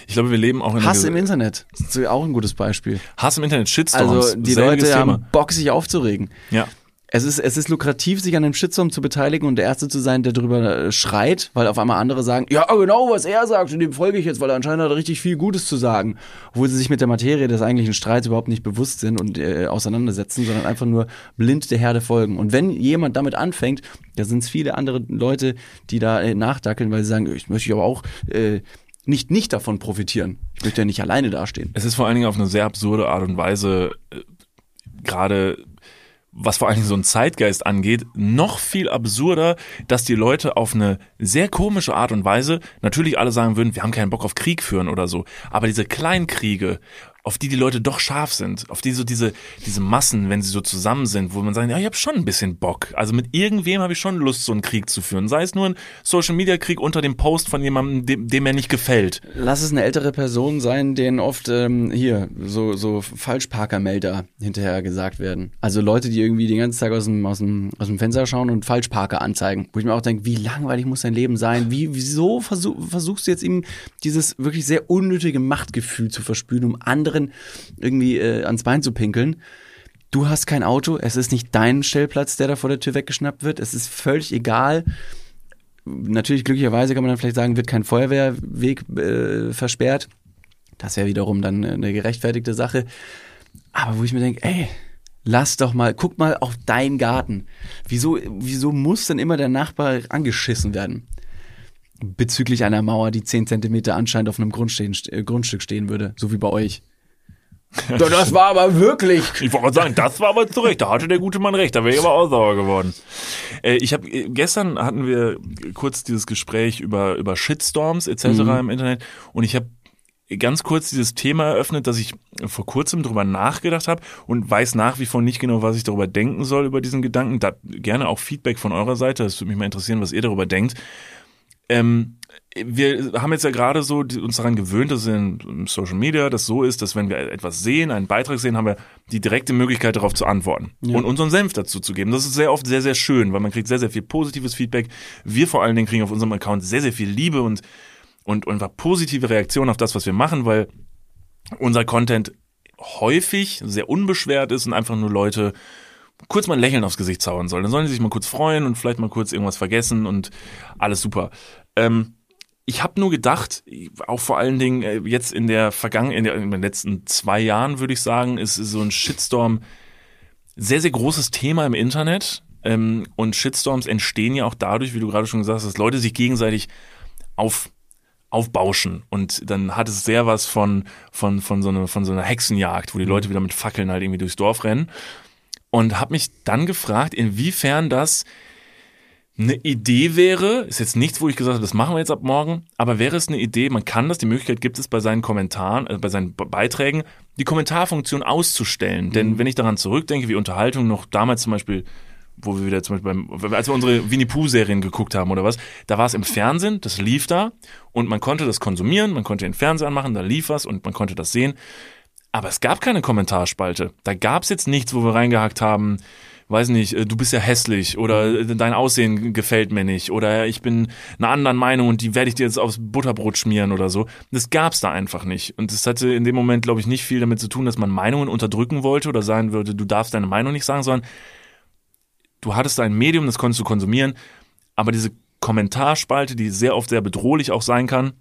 Ich glaube, wir leben auch in Hass im Internet. Das ist auch ein gutes Beispiel. Hass im Internet, Shitstorms. Also die Leute haben Bock, sich aufzuregen. Ja es ist, es ist lukrativ, sich an einem Shitstorm zu beteiligen und der Erste zu sein, der darüber äh, schreit, weil auf einmal andere sagen, ja, genau, was er sagt, und dem folge ich jetzt, weil er anscheinend hat richtig viel Gutes zu sagen. Obwohl sie sich mit der Materie des eigentlichen Streits überhaupt nicht bewusst sind und äh, auseinandersetzen, sondern einfach nur blind der Herde folgen. Und wenn jemand damit anfängt, da sind es viele andere Leute, die da äh, nachdackeln, weil sie sagen, ich möchte aber auch äh, nicht nicht davon profitieren. Ich möchte ja nicht alleine dastehen. Es ist vor allen Dingen auf eine sehr absurde Art und Weise äh, gerade was vor allen Dingen so ein Zeitgeist angeht, noch viel absurder, dass die Leute auf eine sehr komische Art und Weise, natürlich alle sagen würden, wir haben keinen Bock auf Krieg führen oder so, aber diese Kleinkriege, auf die die Leute doch scharf sind, auf die so diese, diese Massen, wenn sie so zusammen sind, wo man sagt, ja, ich habe schon ein bisschen Bock. Also mit irgendwem habe ich schon Lust, so einen Krieg zu führen. Sei es nur ein Social-Media-Krieg unter dem Post von jemandem, dem, dem er nicht gefällt. Lass es eine ältere Person sein, denen oft ähm, hier so, so Falschparkermelder hinterher gesagt werden. Also Leute, die irgendwie den ganzen Tag aus dem, aus dem, aus dem Fenster schauen und Falschparker anzeigen. Wo ich mir auch denke, wie langweilig muss dein Leben sein? Wie, wieso versuch, versuchst du jetzt ihm dieses wirklich sehr unnötige Machtgefühl zu verspüren, um andere anderen irgendwie äh, ans Bein zu pinkeln. Du hast kein Auto, es ist nicht dein Stellplatz, der da vor der Tür weggeschnappt wird. Es ist völlig egal. Natürlich, glücklicherweise kann man dann vielleicht sagen, wird kein Feuerwehrweg äh, versperrt. Das wäre wiederum dann eine gerechtfertigte Sache. Aber wo ich mir denke, ey, lass doch mal, guck mal auf deinen Garten. Wieso, wieso muss denn immer der Nachbar angeschissen werden? Bezüglich einer Mauer, die 10 Zentimeter anscheinend auf einem äh, Grundstück stehen würde, so wie bei euch. Das war aber wirklich. Ich wollte sagen, das war aber zu Recht. Da hatte der gute Mann recht. Da wäre ich aber auch sauer geworden. Äh, ich habe äh, gestern hatten wir kurz dieses Gespräch über über Shitstorms etc. Mhm. im Internet und ich habe ganz kurz dieses Thema eröffnet, dass ich vor kurzem drüber nachgedacht habe und weiß nach wie vor nicht genau, was ich darüber denken soll über diesen Gedanken. Da gerne auch Feedback von eurer Seite. Das würde mich mal interessieren, was ihr darüber denkt. Ähm, wir haben jetzt ja gerade so uns daran gewöhnt, dass in Social Media das so ist, dass wenn wir etwas sehen, einen Beitrag sehen, haben wir die direkte Möglichkeit darauf zu antworten ja. und unseren Senf dazu zu geben. Das ist sehr oft sehr, sehr schön, weil man kriegt sehr, sehr viel positives Feedback. Wir vor allen Dingen kriegen auf unserem Account sehr, sehr viel Liebe und, und, und einfach positive Reaktionen auf das, was wir machen, weil unser Content häufig sehr unbeschwert ist und einfach nur Leute kurz mal ein Lächeln aufs Gesicht zaubern soll. Dann sollen sie sich mal kurz freuen und vielleicht mal kurz irgendwas vergessen und alles super. Ähm, ich habe nur gedacht, auch vor allen Dingen äh, jetzt in der Vergangenheit, in, in, den letzten zwei Jahren würde ich sagen, ist so ein Shitstorm sehr, sehr großes Thema im Internet. Ähm, und Shitstorms entstehen ja auch dadurch, wie du gerade schon gesagt hast, dass Leute sich gegenseitig auf aufbauschen. Und dann hat es sehr was von von von so einer von so einer Hexenjagd, wo die Leute wieder mit Fackeln halt irgendwie durchs Dorf rennen. Und habe mich dann gefragt, inwiefern das eine Idee wäre, ist jetzt nichts, wo ich gesagt habe, das machen wir jetzt ab morgen, aber wäre es eine Idee, man kann das, die Möglichkeit gibt es bei seinen Kommentaren, äh, bei seinen Beiträgen, die Kommentarfunktion auszustellen. Mhm. Denn wenn ich daran zurückdenke, wie Unterhaltung noch damals zum Beispiel, wo wir wieder zum Beispiel beim, als wir unsere Winnie Pooh-Serien geguckt haben oder was, da war es im Fernsehen, das lief da und man konnte das konsumieren, man konnte den Fernseher anmachen, da lief was und man konnte das sehen. Aber es gab keine Kommentarspalte. Da gab es jetzt nichts, wo wir reingehackt haben, weiß nicht, äh, du bist ja hässlich oder äh, dein Aussehen gefällt mir nicht oder ich bin einer anderen Meinung und die werde ich dir jetzt aufs Butterbrot schmieren oder so. Das gab's da einfach nicht. Und das hatte in dem Moment, glaube ich, nicht viel damit zu tun, dass man Meinungen unterdrücken wollte oder sagen würde, du darfst deine Meinung nicht sagen, sondern du hattest ein Medium, das konntest du konsumieren, aber diese Kommentarspalte, die sehr oft sehr bedrohlich auch sein kann,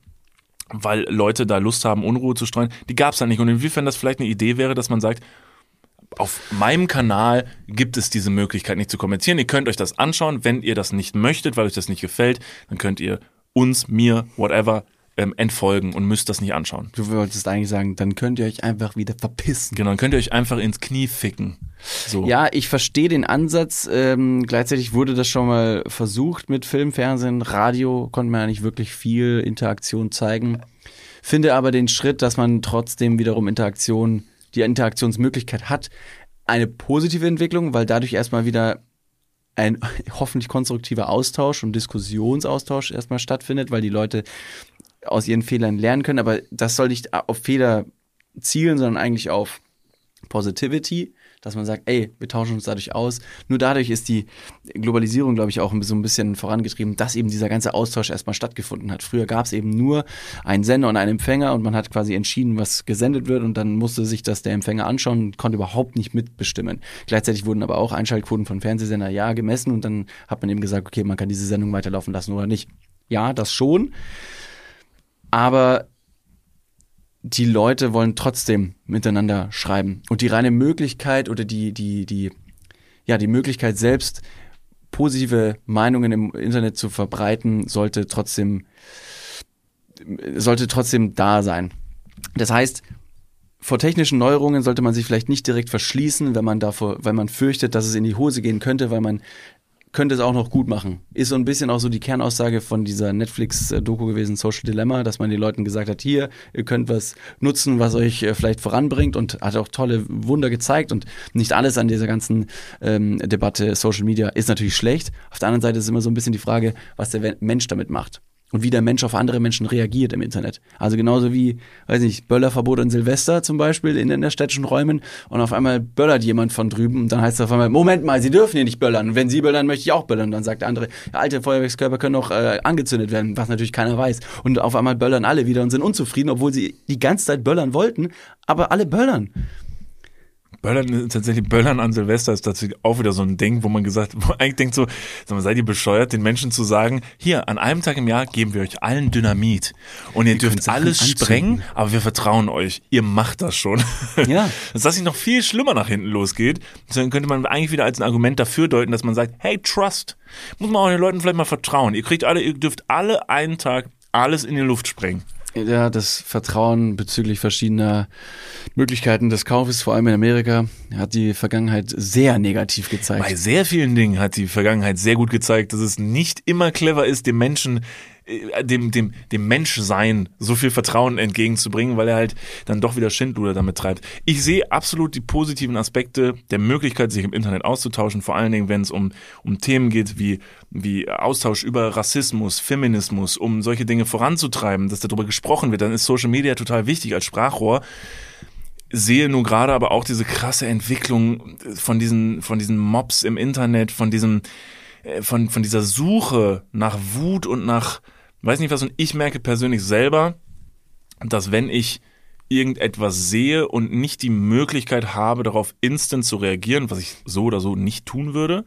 weil Leute da Lust haben, Unruhe zu streuen, die gab's da nicht. Und inwiefern das vielleicht eine Idee wäre, dass man sagt, auf meinem Kanal gibt es diese Möglichkeit nicht zu kommentieren. Ihr könnt euch das anschauen. Wenn ihr das nicht möchtet, weil euch das nicht gefällt, dann könnt ihr uns, mir, whatever, ähm, entfolgen und müsst das nicht anschauen. Du wolltest eigentlich sagen, dann könnt ihr euch einfach wieder verpissen. Genau, dann könnt ihr euch einfach ins Knie ficken. So. Ja, ich verstehe den Ansatz. Ähm, gleichzeitig wurde das schon mal versucht mit Film, Fernsehen, Radio, konnte man ja nicht wirklich viel Interaktion zeigen. Finde aber den Schritt, dass man trotzdem wiederum Interaktion die Interaktionsmöglichkeit hat, eine positive Entwicklung, weil dadurch erstmal wieder ein hoffentlich konstruktiver Austausch und Diskussionsaustausch erstmal stattfindet, weil die Leute aus ihren Fehlern lernen können. Aber das soll nicht auf Fehler zielen, sondern eigentlich auf Positivity dass man sagt, ey, wir tauschen uns dadurch aus. Nur dadurch ist die Globalisierung, glaube ich, auch so ein bisschen vorangetrieben, dass eben dieser ganze Austausch erstmal stattgefunden hat. Früher gab es eben nur einen Sender und einen Empfänger und man hat quasi entschieden, was gesendet wird und dann musste sich das der Empfänger anschauen und konnte überhaupt nicht mitbestimmen. Gleichzeitig wurden aber auch Einschaltquoten von Fernsehsender ja gemessen und dann hat man eben gesagt, okay, man kann diese Sendung weiterlaufen lassen oder nicht. Ja, das schon. Aber die Leute wollen trotzdem miteinander schreiben. Und die reine Möglichkeit oder die, die, die, ja, die Möglichkeit selbst positive Meinungen im Internet zu verbreiten, sollte trotzdem, sollte trotzdem da sein. Das heißt, vor technischen Neuerungen sollte man sich vielleicht nicht direkt verschließen, wenn man davor, weil man fürchtet, dass es in die Hose gehen könnte, weil man könnte es auch noch gut machen. Ist so ein bisschen auch so die Kernaussage von dieser Netflix-Doku gewesen, Social Dilemma, dass man den Leuten gesagt hat, hier, ihr könnt was nutzen, was euch äh, vielleicht voranbringt und hat auch tolle Wunder gezeigt und nicht alles an dieser ganzen ähm, Debatte Social Media ist natürlich schlecht. Auf der anderen Seite ist immer so ein bisschen die Frage, was der Mensch damit macht und wie der Mensch auf andere Menschen reagiert im Internet. Also genauso wie, weiß nicht, Böllerverbot an Silvester zum Beispiel in, in der städtischen Räumen und auf einmal böllert jemand von drüben und dann heißt es auf einmal, Moment mal, Sie dürfen hier nicht böllern. Und wenn Sie böllern, möchte ich auch böllern. Und dann sagt der andere, alte Feuerwerkskörper können auch äh, angezündet werden, was natürlich keiner weiß. Und auf einmal böllern alle wieder und sind unzufrieden, obwohl sie die ganze Zeit böllern wollten, aber alle böllern. Böllern, tatsächlich Böllern an Silvester ist tatsächlich auch wieder so ein Ding, wo man gesagt, wo man eigentlich denkt so, sag mal, seid ihr bescheuert, den Menschen zu sagen, hier, an einem Tag im Jahr geben wir euch allen Dynamit und ihr, ihr dürft alles anzünden. sprengen, aber wir vertrauen euch, ihr macht das schon. Ja. Dass das nicht noch viel schlimmer nach hinten losgeht, dann könnte man eigentlich wieder als ein Argument dafür deuten, dass man sagt, hey, trust. Muss man auch den Leuten vielleicht mal vertrauen. Ihr kriegt alle, ihr dürft alle einen Tag alles in die Luft sprengen ja, das Vertrauen bezüglich verschiedener Möglichkeiten des Kaufes, vor allem in Amerika, hat die Vergangenheit sehr negativ gezeigt. Bei sehr vielen Dingen hat die Vergangenheit sehr gut gezeigt, dass es nicht immer clever ist, dem Menschen dem, dem, dem Menschsein so viel Vertrauen entgegenzubringen, weil er halt dann doch wieder Schindluder damit treibt. Ich sehe absolut die positiven Aspekte der Möglichkeit, sich im Internet auszutauschen, vor allen Dingen, wenn es um, um Themen geht wie, wie Austausch über Rassismus, Feminismus, um solche Dinge voranzutreiben, dass darüber gesprochen wird, dann ist Social Media total wichtig als Sprachrohr sehe nur gerade aber auch diese krasse Entwicklung von diesen, von diesen Mobs im Internet, von diesem, äh, von, von dieser Suche nach Wut und nach, weiß nicht was, und ich merke persönlich selber, dass wenn ich irgendetwas sehe und nicht die Möglichkeit habe, darauf instant zu reagieren, was ich so oder so nicht tun würde,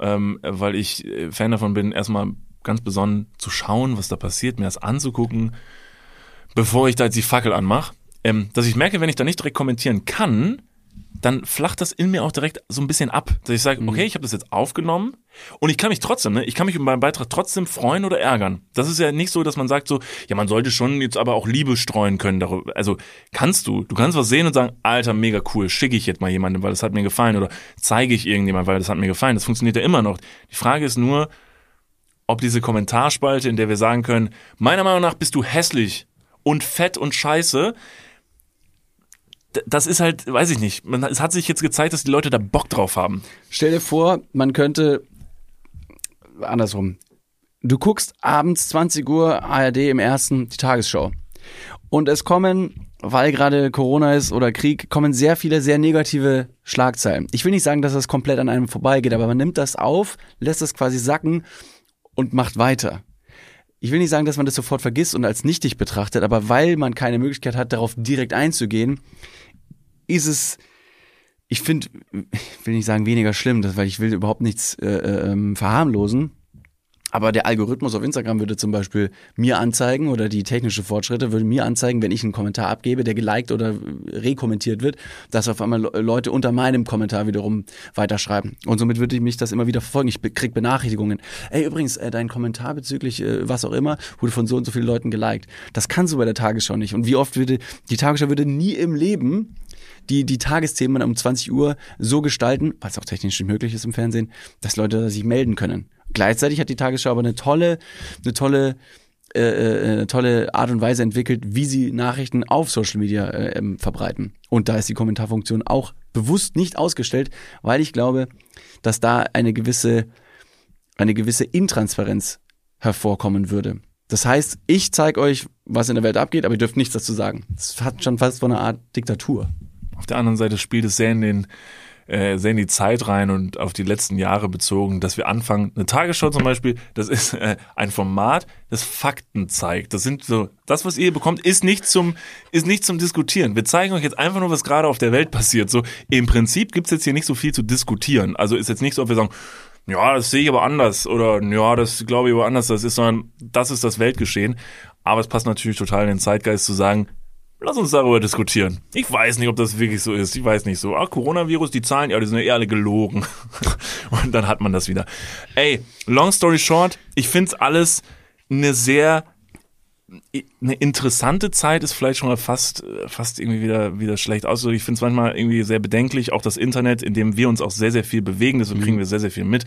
ähm, weil ich äh, Fan davon bin, erstmal ganz besonnen zu schauen, was da passiert, mir das anzugucken, bevor ich da jetzt die Fackel anmache, ähm, dass ich merke, wenn ich da nicht direkt kommentieren kann, dann flacht das in mir auch direkt so ein bisschen ab. Dass ich sage, mhm. okay, ich habe das jetzt aufgenommen und ich kann mich trotzdem, ne, ich kann mich über meinen Beitrag trotzdem freuen oder ärgern. Das ist ja nicht so, dass man sagt so, ja, man sollte schon jetzt aber auch Liebe streuen können darüber. Also kannst du, du kannst was sehen und sagen, Alter, mega cool, schicke ich jetzt mal jemandem, weil das hat mir gefallen oder zeige ich irgendjemand, weil das hat mir gefallen. Das funktioniert ja immer noch. Die Frage ist nur, ob diese Kommentarspalte, in der wir sagen können, meiner Meinung nach bist du hässlich und fett und scheiße, das ist halt, weiß ich nicht. Man, es hat sich jetzt gezeigt, dass die Leute da Bock drauf haben. Stell dir vor, man könnte andersrum. Du guckst abends 20 Uhr ARD im ersten die Tagesschau. Und es kommen, weil gerade Corona ist oder Krieg, kommen sehr viele sehr negative Schlagzeilen. Ich will nicht sagen, dass das komplett an einem vorbeigeht, aber man nimmt das auf, lässt es quasi sacken und macht weiter. Ich will nicht sagen, dass man das sofort vergisst und als nichtig betrachtet, aber weil man keine Möglichkeit hat, darauf direkt einzugehen, ist es, ich finde, ich will nicht sagen weniger schlimm, weil ich will überhaupt nichts äh, äh, ähm, verharmlosen. Aber der Algorithmus auf Instagram würde zum Beispiel mir anzeigen oder die technische Fortschritte würde mir anzeigen, wenn ich einen Kommentar abgebe, der geliked oder rekommentiert wird, dass auf einmal Leute unter meinem Kommentar wiederum weiterschreiben. Und somit würde ich mich das immer wieder verfolgen. Ich krieg Benachrichtigungen. Ey, übrigens, äh, dein Kommentar bezüglich äh, was auch immer wurde von so und so vielen Leuten geliked. Das kannst du bei der Tagesschau nicht. Und wie oft würde die Tagesschau würde nie im Leben die, die Tagesthemen um 20 Uhr so gestalten, was auch technisch nicht möglich ist im Fernsehen, dass Leute sich melden können. Gleichzeitig hat die Tagesschau aber eine tolle, eine tolle äh, äh, eine tolle Art und Weise entwickelt, wie sie Nachrichten auf Social Media äh, ähm, verbreiten. Und da ist die Kommentarfunktion auch bewusst nicht ausgestellt, weil ich glaube, dass da eine gewisse, eine gewisse Intransparenz hervorkommen würde. Das heißt, ich zeige euch, was in der Welt abgeht, aber ihr dürft nichts dazu sagen. Das hat schon fast so eine Art Diktatur. Auf der anderen Seite spielt es sehr in den äh, sehr in die Zeit rein und auf die letzten Jahre bezogen, dass wir anfangen, eine Tagesschau zum Beispiel, das ist äh, ein Format, das Fakten zeigt. Das sind so, das, was ihr bekommt, ist nicht zum, ist nicht zum Diskutieren. Wir zeigen euch jetzt einfach nur, was gerade auf der Welt passiert. So, im Prinzip gibt's jetzt hier nicht so viel zu diskutieren. Also ist jetzt nicht so, ob wir sagen, ja, das sehe ich aber anders oder ja, das glaube ich aber anders, das ist, sondern das ist das Weltgeschehen. Aber es passt natürlich total in den Zeitgeist zu sagen, Lass uns darüber diskutieren. Ich weiß nicht, ob das wirklich so ist. Ich weiß nicht so. Ah, Coronavirus, die Zahlen, ja, die sind ja alle gelogen. Und dann hat man das wieder. Ey, long story short, ich find's alles eine sehr eine interessante Zeit ist vielleicht schon mal fast, fast irgendwie wieder, wieder schlecht aus. Also ich finde es manchmal irgendwie sehr bedenklich, auch das Internet, in dem wir uns auch sehr, sehr viel bewegen, deswegen Mhm. kriegen wir sehr, sehr viel mit.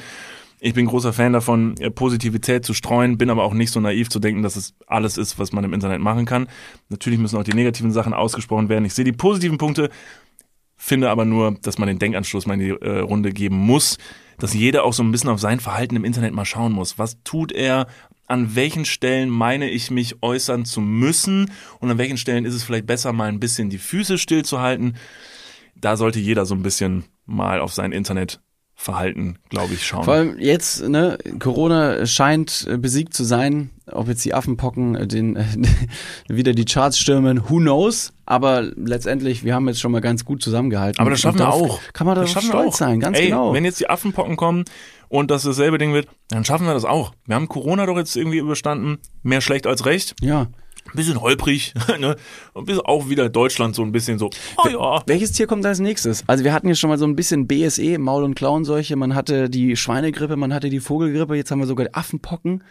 Ich bin großer Fan davon, äh, Positivität zu streuen, bin aber auch nicht so naiv zu denken, dass es alles ist, was man im Internet machen kann. Natürlich müssen auch die negativen Sachen ausgesprochen werden. Ich sehe die positiven Punkte, finde aber nur, dass man den Denkanstoß mal in die äh, Runde geben muss, dass jeder auch so ein bisschen auf sein Verhalten im Internet mal schauen muss. Was tut er? An welchen Stellen meine ich mich äußern zu müssen? Und an welchen Stellen ist es vielleicht besser, mal ein bisschen die Füße stillzuhalten? Da sollte jeder so ein bisschen mal auf sein Internetverhalten, glaube ich, schauen. Vor allem jetzt, ne, Corona scheint äh, besiegt zu sein. Ob jetzt die Affenpocken äh, den, wieder die Charts stürmen, who knows? Aber letztendlich, wir haben jetzt schon mal ganz gut zusammengehalten. Aber das schaffen wir auch. Kann man wir stolz auch. sein, ganz Ey, genau. Wenn jetzt die Affenpocken kommen und das dasselbe Ding wird, dann schaffen wir das auch. Wir haben Corona doch jetzt irgendwie überstanden. Mehr schlecht als recht. ja. Ein bisschen holprig. ne? Und bis auch wieder Deutschland so ein bisschen so, oh ja. Welches Tier kommt als nächstes? Also wir hatten jetzt schon mal so ein bisschen BSE, Maul- und Klauenseuche, man hatte die Schweinegrippe, man hatte die Vogelgrippe, jetzt haben wir sogar die Affenpocken.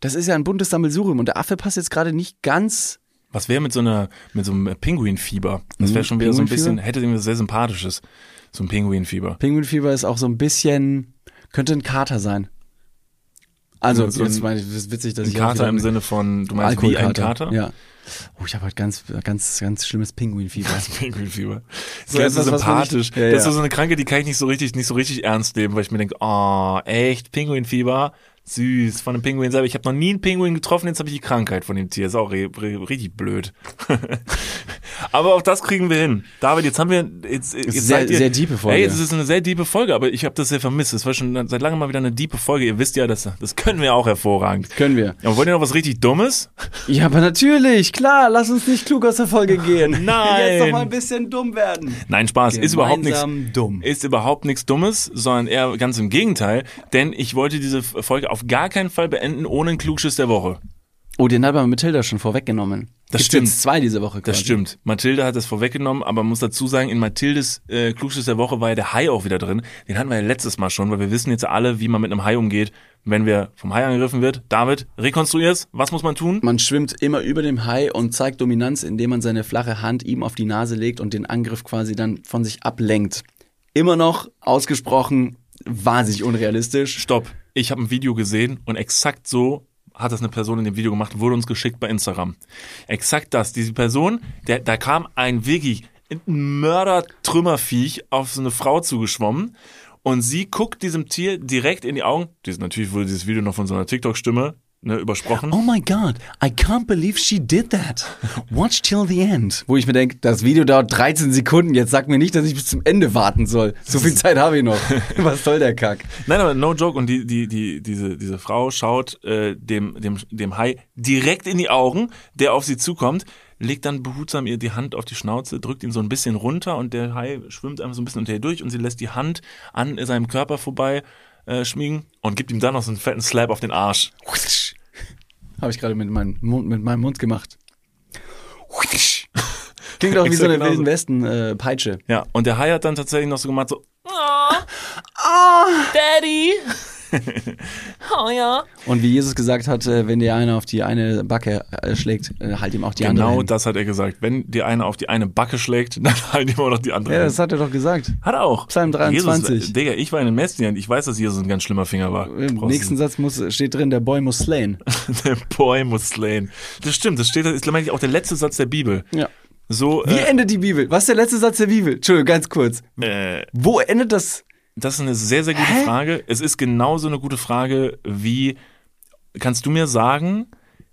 Das ist ja ein buntes Sammelsurium und der Affe passt jetzt gerade nicht ganz. Was wäre mit so einer, mit so einem Pinguinfieber? Das wäre Mhm, schon wieder so ein bisschen, hätte irgendwas sehr Sympathisches. So ein Pinguinfieber. Pinguinfieber ist auch so ein bisschen, könnte ein Kater sein. Also, So jetzt ein- meine ich, das ist witzig, dass Ein ich Kater im Sinne von, du meinst wie ein. Kater? Ja. Oh, ich habe halt ganz, ganz, ganz schlimmes Pinguinfieber. Pinguinfieber. So Das ist etwas, so sympathisch. Ja, Das ist so eine Krankheit, die kann ich nicht so richtig, nicht so richtig ernst nehmen, weil ich mir denke, oh, echt, Pinguinfieber? Süß, von einem Pinguin selber. Ich habe noch nie einen Pinguin getroffen, jetzt habe ich die Krankheit von dem Tier. Ist auch richtig blöd. aber auch das kriegen wir hin. David, jetzt haben wir jetzt, jetzt sehr- ihr, sehr diepe Folge. Ey, es ist eine sehr diepe Folge, aber ich habe das sehr vermisst. Es war schon seit langem mal wieder eine diepe Folge. Ihr wisst ja, das, das können wir auch hervorragend. Können wir. Aber wollt ihr noch was richtig Dummes? Ja, aber natürlich, klar, lass uns nicht klug aus der Folge gehen. Nein. Jetzt doch mal ein bisschen dumm werden. Nein, Spaß. Ist überhaupt nichts. Gemeinsam dumm. ist überhaupt nichts Dummes, sondern eher ganz im Gegenteil, denn ich wollte diese Folge auf gar keinen Fall beenden ohne einen Klugschiss der Woche. Oh, den hat man Mathilda schon vorweggenommen. Das Gibt's stimmt. Jetzt zwei diese Woche. Das quasi. stimmt. Mathilde hat das vorweggenommen, aber man muss dazu sagen, in Mathildes äh, Klugschiss der Woche war ja der Hai auch wieder drin. Den hatten wir ja letztes Mal schon, weil wir wissen jetzt alle, wie man mit einem Hai umgeht, wenn wir vom Hai angegriffen wird. David, rekonstruier's. Was muss man tun? Man schwimmt immer über dem Hai und zeigt Dominanz, indem man seine flache Hand ihm auf die Nase legt und den Angriff quasi dann von sich ablenkt. Immer noch ausgesprochen wahnsinnig unrealistisch. Stopp. Ich habe ein Video gesehen und exakt so hat das eine Person in dem Video gemacht, wurde uns geschickt bei Instagram. Exakt das. Diese Person, der, da kam ein wirklich Mörder-Trümmerviech auf so eine Frau zugeschwommen und sie guckt diesem Tier direkt in die Augen. Dies, natürlich wurde dieses Video noch von so einer TikTok-Stimme ne, übersprochen. Oh my god, I can't believe she did that. Watch till the end. Wo ich mir denke, das Video dauert 13 Sekunden. Jetzt sag mir nicht, dass ich bis zum Ende warten soll. So viel Zeit habe ich noch. Was soll der Kack? Nein, aber no joke. Und die, die, die, diese, diese Frau schaut äh, dem, dem, dem Hai direkt in die Augen, der auf sie zukommt, legt dann behutsam ihr die Hand auf die Schnauze, drückt ihn so ein bisschen runter und der Hai schwimmt einfach so ein bisschen unter ihr durch und sie lässt die Hand an seinem Körper vorbei äh, schmiegen und gibt ihm dann noch so einen fetten Slap auf den Arsch. Habe ich gerade mit, meinem Mund- mit meinem Mund gemacht. Klingt auch wie so eine genauso. Wilden Westen äh, Peitsche. Ja, und der Hai hat dann tatsächlich noch so gemacht, so, Daddy. oh ja. Und wie Jesus gesagt hat, äh, wenn dir einer auf die eine Backe äh, schlägt, äh, halt ihm auch die andere. genau das hat er gesagt. Wenn dir einer auf die eine Backe schlägt, dann halt ihm auch noch die andere. Ja, hin. das hat er doch gesagt. hat er auch. Psalm 23. Jesus, Digga, ich war in den Messdien. Ich weiß, dass Jesus ein ganz schlimmer Finger war. Im Brauchst nächsten Satz muss, steht drin, der Boy muss slain. Der Boy muss slain. Das stimmt, das steht, das ist ich auch der letzte Satz der Bibel. Ja. So, Wie endet die Bibel? Was ist der letzte Satz der Bibel? Entschuldigung, ganz kurz. äh, Wo endet das? Das ist eine sehr, sehr gute Hä? Frage. Es ist genauso eine gute Frage, wie, kannst du mir sagen,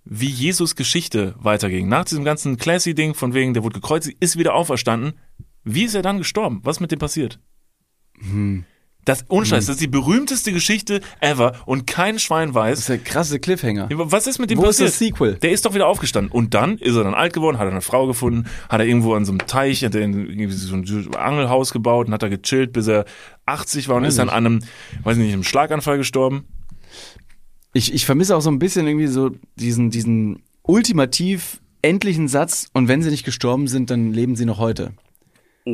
wie Jesus Geschichte weiterging? Nach diesem ganzen Classy-Ding von wegen, der wurde gekreuzigt, ist wieder auferstanden. Wie ist er dann gestorben? Was ist mit dem passiert? Hm. Das, ohne Scheiß, das ist die berühmteste Geschichte ever und kein Schwein weiß, Das ist der krasse Cliffhanger. Was ist mit dem Wo ist passiert? das Sequel? Der ist doch wieder aufgestanden. Und dann ist er dann alt geworden, hat er eine Frau gefunden, hat er irgendwo an so einem Teich, hat er irgendwie so ein Angelhaus gebaut und hat da gechillt, bis er 80 war und Weiß ist dann an einem, weiß nicht, einem Schlaganfall gestorben. Ich, ich vermisse auch so ein bisschen irgendwie so diesen, diesen ultimativ endlichen Satz und wenn sie nicht gestorben sind, dann leben sie noch heute.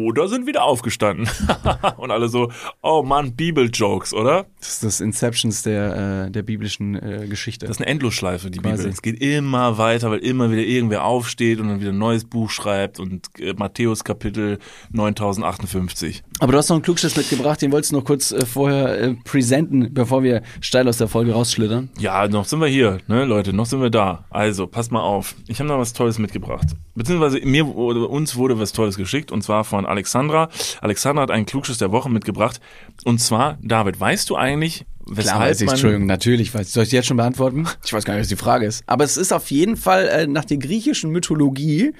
Oder sind wieder aufgestanden. und alle so, oh Mann, Bibel-Jokes, oder? Das ist das Inceptions der, äh, der biblischen äh, Geschichte. Das ist eine Endlosschleife, die Quasi. Bibel. Es geht immer weiter, weil immer wieder irgendwer aufsteht und dann wieder ein neues Buch schreibt und äh, Matthäus Kapitel 9058. Aber du hast noch einen Klugschiss mitgebracht, den wolltest du noch kurz äh, vorher äh, präsenten, bevor wir steil aus der Folge rausschlittern. Ja, noch sind wir hier, ne, Leute, noch sind wir da. Also, passt mal auf. Ich habe noch was Tolles mitgebracht. Beziehungsweise mir oder uns wurde was Tolles geschickt und zwar von Alexandra. Alexandra hat einen Klugschiss der Woche mitgebracht. Und zwar, David, weißt du eigentlich, weshalb Klar weiß ich, Entschuldigung, natürlich weiß ich. Soll ich jetzt schon beantworten? Ich weiß gar nicht, was die Frage ist. Aber es ist auf jeden Fall äh, nach der griechischen Mythologie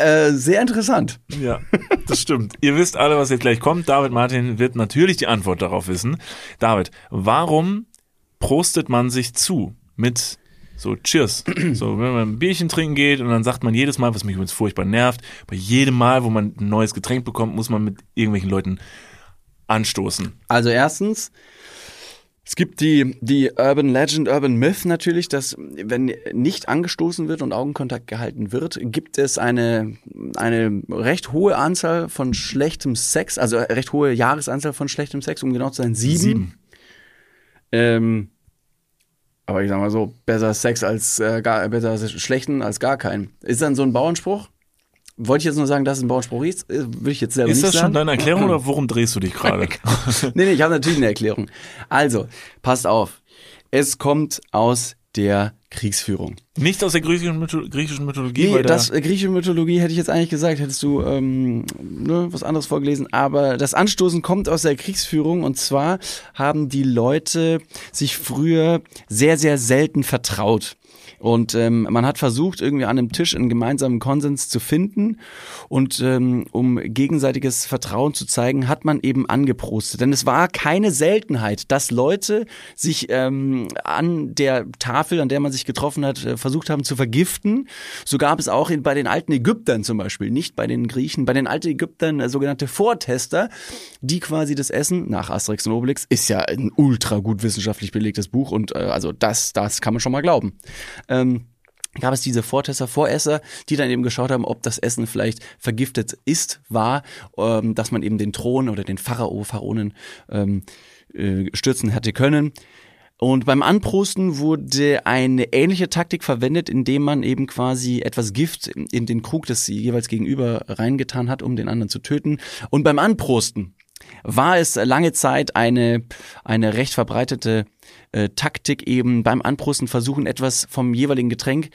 äh, sehr interessant. Ja, das stimmt. Ihr wisst alle, was jetzt gleich kommt. David Martin wird natürlich die Antwort darauf wissen. David, warum prostet man sich zu mit so Cheers? So, wenn man ein Bierchen trinken geht und dann sagt man jedes Mal, was mich übrigens furchtbar nervt, bei jedem Mal, wo man ein neues Getränk bekommt, muss man mit irgendwelchen Leuten anstoßen. Also erstens, es gibt die, die Urban Legend, Urban Myth natürlich, dass wenn nicht angestoßen wird und Augenkontakt gehalten wird, gibt es eine, eine recht hohe Anzahl von schlechtem Sex, also recht hohe Jahresanzahl von schlechtem Sex, um genau zu sein, sieben. Sieben. Ähm, aber ich sag mal so, besser Sex als äh, gar, besser schlechten als gar keinen. Ist dann so ein Bauernspruch? Wollte ich jetzt nur sagen, dass es ein Bauernspruch ist, äh, würde ich jetzt selber Ist nicht das sagen. schon deine Erklärung oder worum drehst du dich gerade? nee, nee, ich habe natürlich eine Erklärung. Also, passt auf. Es kommt aus der Kriegsführung. Nicht aus der griechischen, Mytho griechischen Mythologie, Nee, das äh, griechische Mythologie hätte ich jetzt eigentlich gesagt, hättest du ähm, ne, was anderes vorgelesen. Aber das Anstoßen kommt aus der Kriegsführung und zwar haben die Leute sich früher sehr, sehr selten vertraut. Und ähm, man hat versucht, irgendwie an einem Tisch einen gemeinsamen Konsens zu finden. Und ähm, um gegenseitiges Vertrauen zu zeigen, hat man eben angeprostet. Denn es war keine Seltenheit, dass Leute sich ähm, an der Tafel, an der man sich getroffen hat, äh, versucht haben zu vergiften. So gab es auch in, bei den alten Ägyptern zum Beispiel, nicht bei den Griechen, bei den alten Ägyptern äh, sogenannte Vortester, die quasi das Essen nach Asterix und Obelix ist ja ein ultra gut wissenschaftlich belegtes Buch und äh, also das, das kann man schon mal glauben. Ähm, gab es diese Vortester, Voresser, die dann eben geschaut haben, ob das Essen vielleicht vergiftet ist, war, ähm, dass man eben den Thron oder den Pharao, Pharaonen ähm, äh, stürzen hätte können. Und beim Anprosten wurde eine ähnliche Taktik verwendet, indem man eben quasi etwas Gift in den Krug des jeweils gegenüber reingetan hat, um den anderen zu töten. Und beim Anprosten war es lange Zeit eine, eine recht verbreitete äh, Taktik eben beim Anprosten versuchen, etwas vom jeweiligen Getränk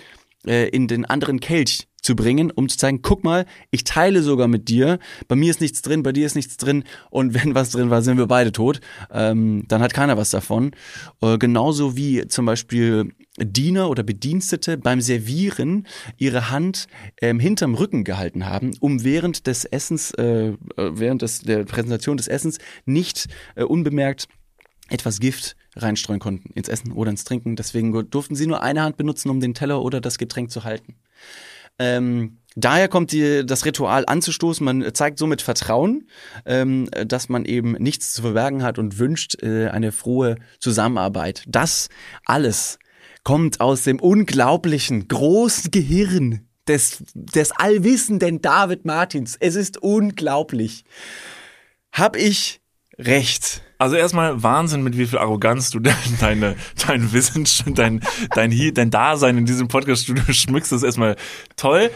äh, in den anderen Kelch zu bringen, um zu zeigen, guck mal, ich teile sogar mit dir, bei mir ist nichts drin, bei dir ist nichts drin und wenn was drin war, sind wir beide tot. Ähm, dann hat keiner was davon. Äh, genauso wie zum Beispiel Diener oder Bedienstete beim Servieren ihre Hand ähm, hinterm Rücken gehalten haben, um während des Essens, äh, äh, während des, der Präsentation des Essens nicht äh, unbemerkt etwas Gift reinstreuen konnten ins Essen oder ins Trinken. Deswegen durften sie nur eine Hand benutzen, um den Teller oder das Getränk zu halten. Ähm, daher kommt die, das Ritual anzustoßen. Man zeigt somit Vertrauen, ähm, dass man eben nichts zu verbergen hat und wünscht äh, eine frohe Zusammenarbeit. Das alles kommt aus dem unglaublichen großen Gehirn des, des allwissenden David Martins. Es ist unglaublich. Hab ich recht? Also erstmal Wahnsinn, mit wie viel Arroganz du deine, dein Wissen, dein, dein, dein Dasein in diesem Podcast-Studio schmückst. Das ist erstmal toll.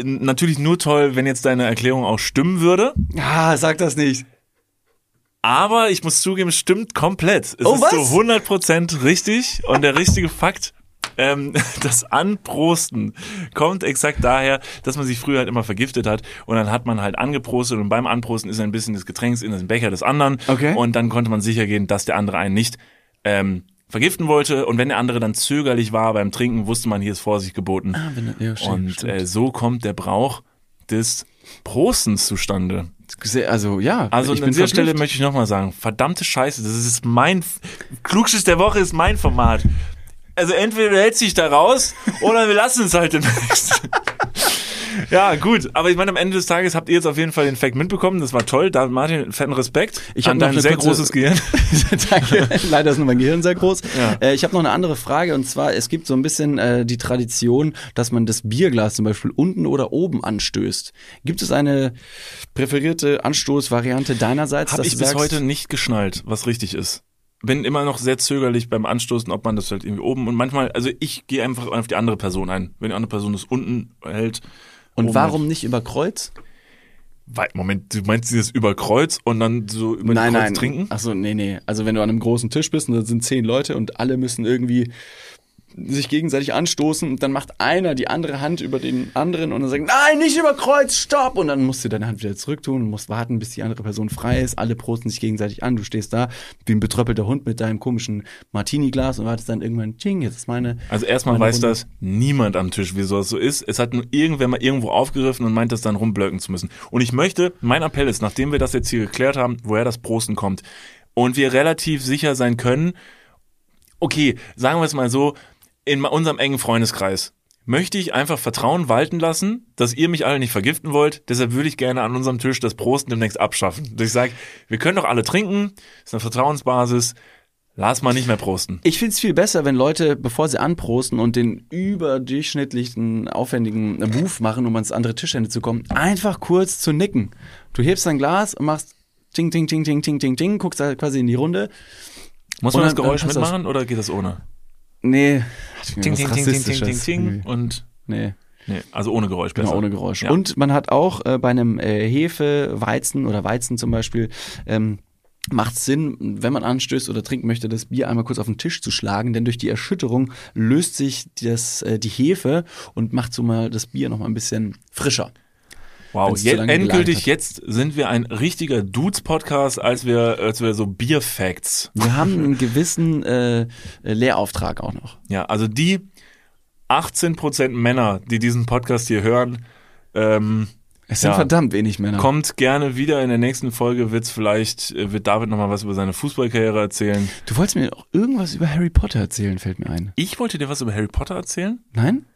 Natürlich nur toll, wenn jetzt deine Erklärung auch stimmen würde. Ah, sag das nicht. Aber ich muss zugeben, es stimmt komplett. Es Oh, ist was? zu 100% richtig. Und der richtige Fakt, ähm, das Anprosten kommt exakt daher, dass man sich früher halt immer vergiftet hat und dann hat man halt angeprostet und beim Anprosten ist ein bisschen des Getränks in den Becher des anderen Okay. und dann konnte man sicher gehen, dass der andere einen nicht ähm, vergiften wollte und wenn der andere dann zögerlich war beim Trinken, wusste man, hier ist Vorsicht geboten. Ah, wenn, ja, stimmt, und äh, so kommt der Brauch des Prostens zustande. Also ja, Also an dieser Stelle möchte ich nochmal sagen, verdammte Scheiße, das ist mein, Klugschiss der Woche ist mein Format. Also entweder du hältst dich da raus oder wir lassen es halt demnächst. Ja, gut. Aber ich meine, am Ende des Tages habt ihr jetzt auf jeden Fall den Fact mitbekommen. Das war toll. Da, Martin, fetten Respekt. Ich hab an noch dein eine sehr kurze- großes Gehirn. Danke. Leider ist nur mein Gehirn sehr groß. Ja. Äh, ich habe noch eine andere Frage und zwar, es gibt so ein bisschen äh, die Tradition, dass man das Bierglas zum Beispiel unten oder oben anstößt. Gibt es eine präferierte Anstoßvariante deinerseits? Habe ich bis sagst, heute nicht geschnallt, was richtig ist. Bin immer noch sehr zögerlich beim Anstoßen, ob man das halt irgendwie oben und manchmal, also ich gehe einfach auf die andere Person ein. Wenn die andere Person das unten hält. Und warum hält. nicht über Kreuz? Wei- Moment, du meinst dieses über Kreuz und dann so über die Kreuz trinken? Ach so, nee, nee. Also wenn du an einem großen Tisch bist und da sind zehn Leute und alle müssen irgendwie sich gegenseitig anstoßen und dann macht einer die andere Hand über den anderen und dann sagt, nein, nicht über Kreuz, stopp! Und dann musst du deine Hand wieder zurücktun und musst warten, bis die andere Person frei ist. Alle prosten sich gegenseitig an. Du stehst da wie ein betröppelter Hund mit deinem komischen Martini-Glas und wartest dann irgendwann, ching, jetzt ist meine. Also erstmal meine weiß Runde. das niemand am Tisch, wieso das so ist. Es hat nur irgendwer mal irgendwo aufgegriffen und meint, das dann rumblöcken zu müssen. Und ich möchte, mein Appell ist, nachdem wir das jetzt hier geklärt haben, woher das Prosten kommt und wir relativ sicher sein können, okay, sagen wir es mal so, in unserem engen Freundeskreis möchte ich einfach Vertrauen walten lassen, dass ihr mich alle nicht vergiften wollt. Deshalb würde ich gerne an unserem Tisch das Prosten demnächst abschaffen. Dass ich sage, wir können doch alle trinken, ist eine Vertrauensbasis, lass mal nicht mehr prosten. Ich find's viel besser, wenn Leute, bevor sie anprosten und den überdurchschnittlichen, aufwendigen Move machen, um ans andere Tischende zu kommen, einfach kurz zu nicken. Du hebst dein Glas und machst ting, ting, ting, ting, ting, ting, ting, guckst da quasi in die Runde. Muss man das Geräusch passt das. mitmachen oder geht das ohne? Nee. Ting, ting, ting, ting, ting, ting, ting und Nee, nee, also ohne Geräusch genau, besser. ohne Geräusch. Ja. Und man hat auch äh, bei einem äh, Hefe, Weizen oder Weizen zum Beispiel, ähm, macht Sinn, wenn man anstößt oder trinken möchte, das Bier einmal kurz auf den Tisch zu schlagen, denn durch die Erschütterung löst sich das, äh, die Hefe und macht so mal das Bier noch mal ein bisschen frischer. Wow, gelagert endgültig jetzt sind wir ein richtiger Dudes-Podcast, als wir, als wir so Bier-Facts. Wir haben einen gewissen äh, Lehrauftrag auch noch. Ja, also die 18% Männer, die diesen Podcast hier hören, ähm, Es sind Ja. verdammt wenig Männer. kommt gerne wieder. In der nächsten Folge wird's vielleicht, äh, wird David nochmal was über seine Fußballkarriere erzählen. Du wolltest mir auch irgendwas über Harry Potter erzählen, fällt mir ein. Ich wollte dir was über Harry Potter erzählen. Nein?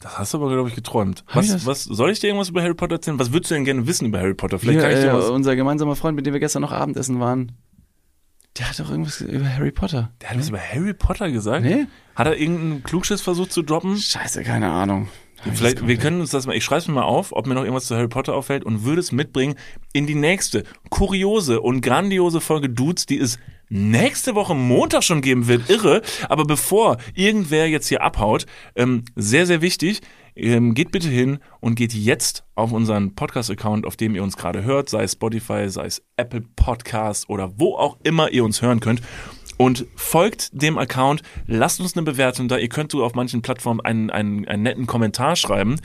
Das hast du aber, glaube ich, geträumt. Was, was, soll ich dir irgendwas über Harry Potter erzählen? Was würdest du denn gerne wissen über Harry Potter? Vielleicht Hier, kann ich dir äh, was. unser gemeinsamer Freund, mit dem wir gestern noch Abendessen waren, der hat doch irgendwas über Harry Potter. Der hat was über Harry Potter gesagt? Nee? Hat er irgendeinen Klugschiss versucht zu droppen? Scheiße, keine Ahnung. Vielleicht, wir können uns das mal, ich schreibe es mir mal auf, ob mir noch irgendwas zu Harry Potter auffällt und würde es mitbringen in die nächste kuriose und grandiose Folge Dudes, die es nächste Woche Montag schon geben wird. Irre. Aber bevor irgendwer jetzt hier abhaut, ähm, sehr, sehr wichtig, ähm, geht bitte hin und geht jetzt auf unseren Podcast-Account, auf dem ihr uns gerade hört, sei es Spotify, sei es Apple Podcast oder wo auch immer ihr uns hören könnt. Und folgt dem Account, lasst uns eine Bewertung da. Ihr könnt so auf manchen Plattformen einen, einen, einen netten Kommentar schreiben.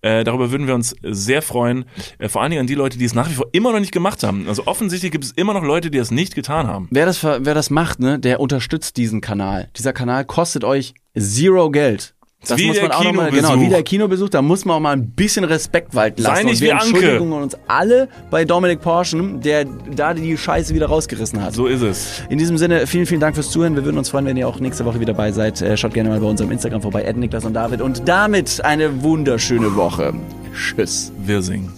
Äh, darüber würden wir uns sehr freuen. Äh, vor allen Dingen an die Leute, die es nach wie vor immer noch nicht gemacht haben. Also offensichtlich gibt es immer noch Leute, die das nicht getan haben. Wer das, wer das macht, ne, der unterstützt diesen Kanal. Dieser Kanal kostet euch zero Geld. Das Wie muss der man auch noch mal, Kinobesuch. genau, wie der Kinobesuch, da muss man auch mal ein bisschen Respekt walten Sei lassen. nicht und wir wie Anke. entschuldigen uns alle bei Dominik Porschen, der da die Scheiße wieder rausgerissen hat. So ist es. In diesem Sinne, vielen, vielen Dank fürs Zuhören. Wir würden uns freuen, wenn ihr auch nächste Woche wieder dabei seid. Äh, Schaut gerne mal bei unserem Instagram vorbei, Niklas und David. Und damit eine wunderschöne Woche. Tschüss. Wir singen.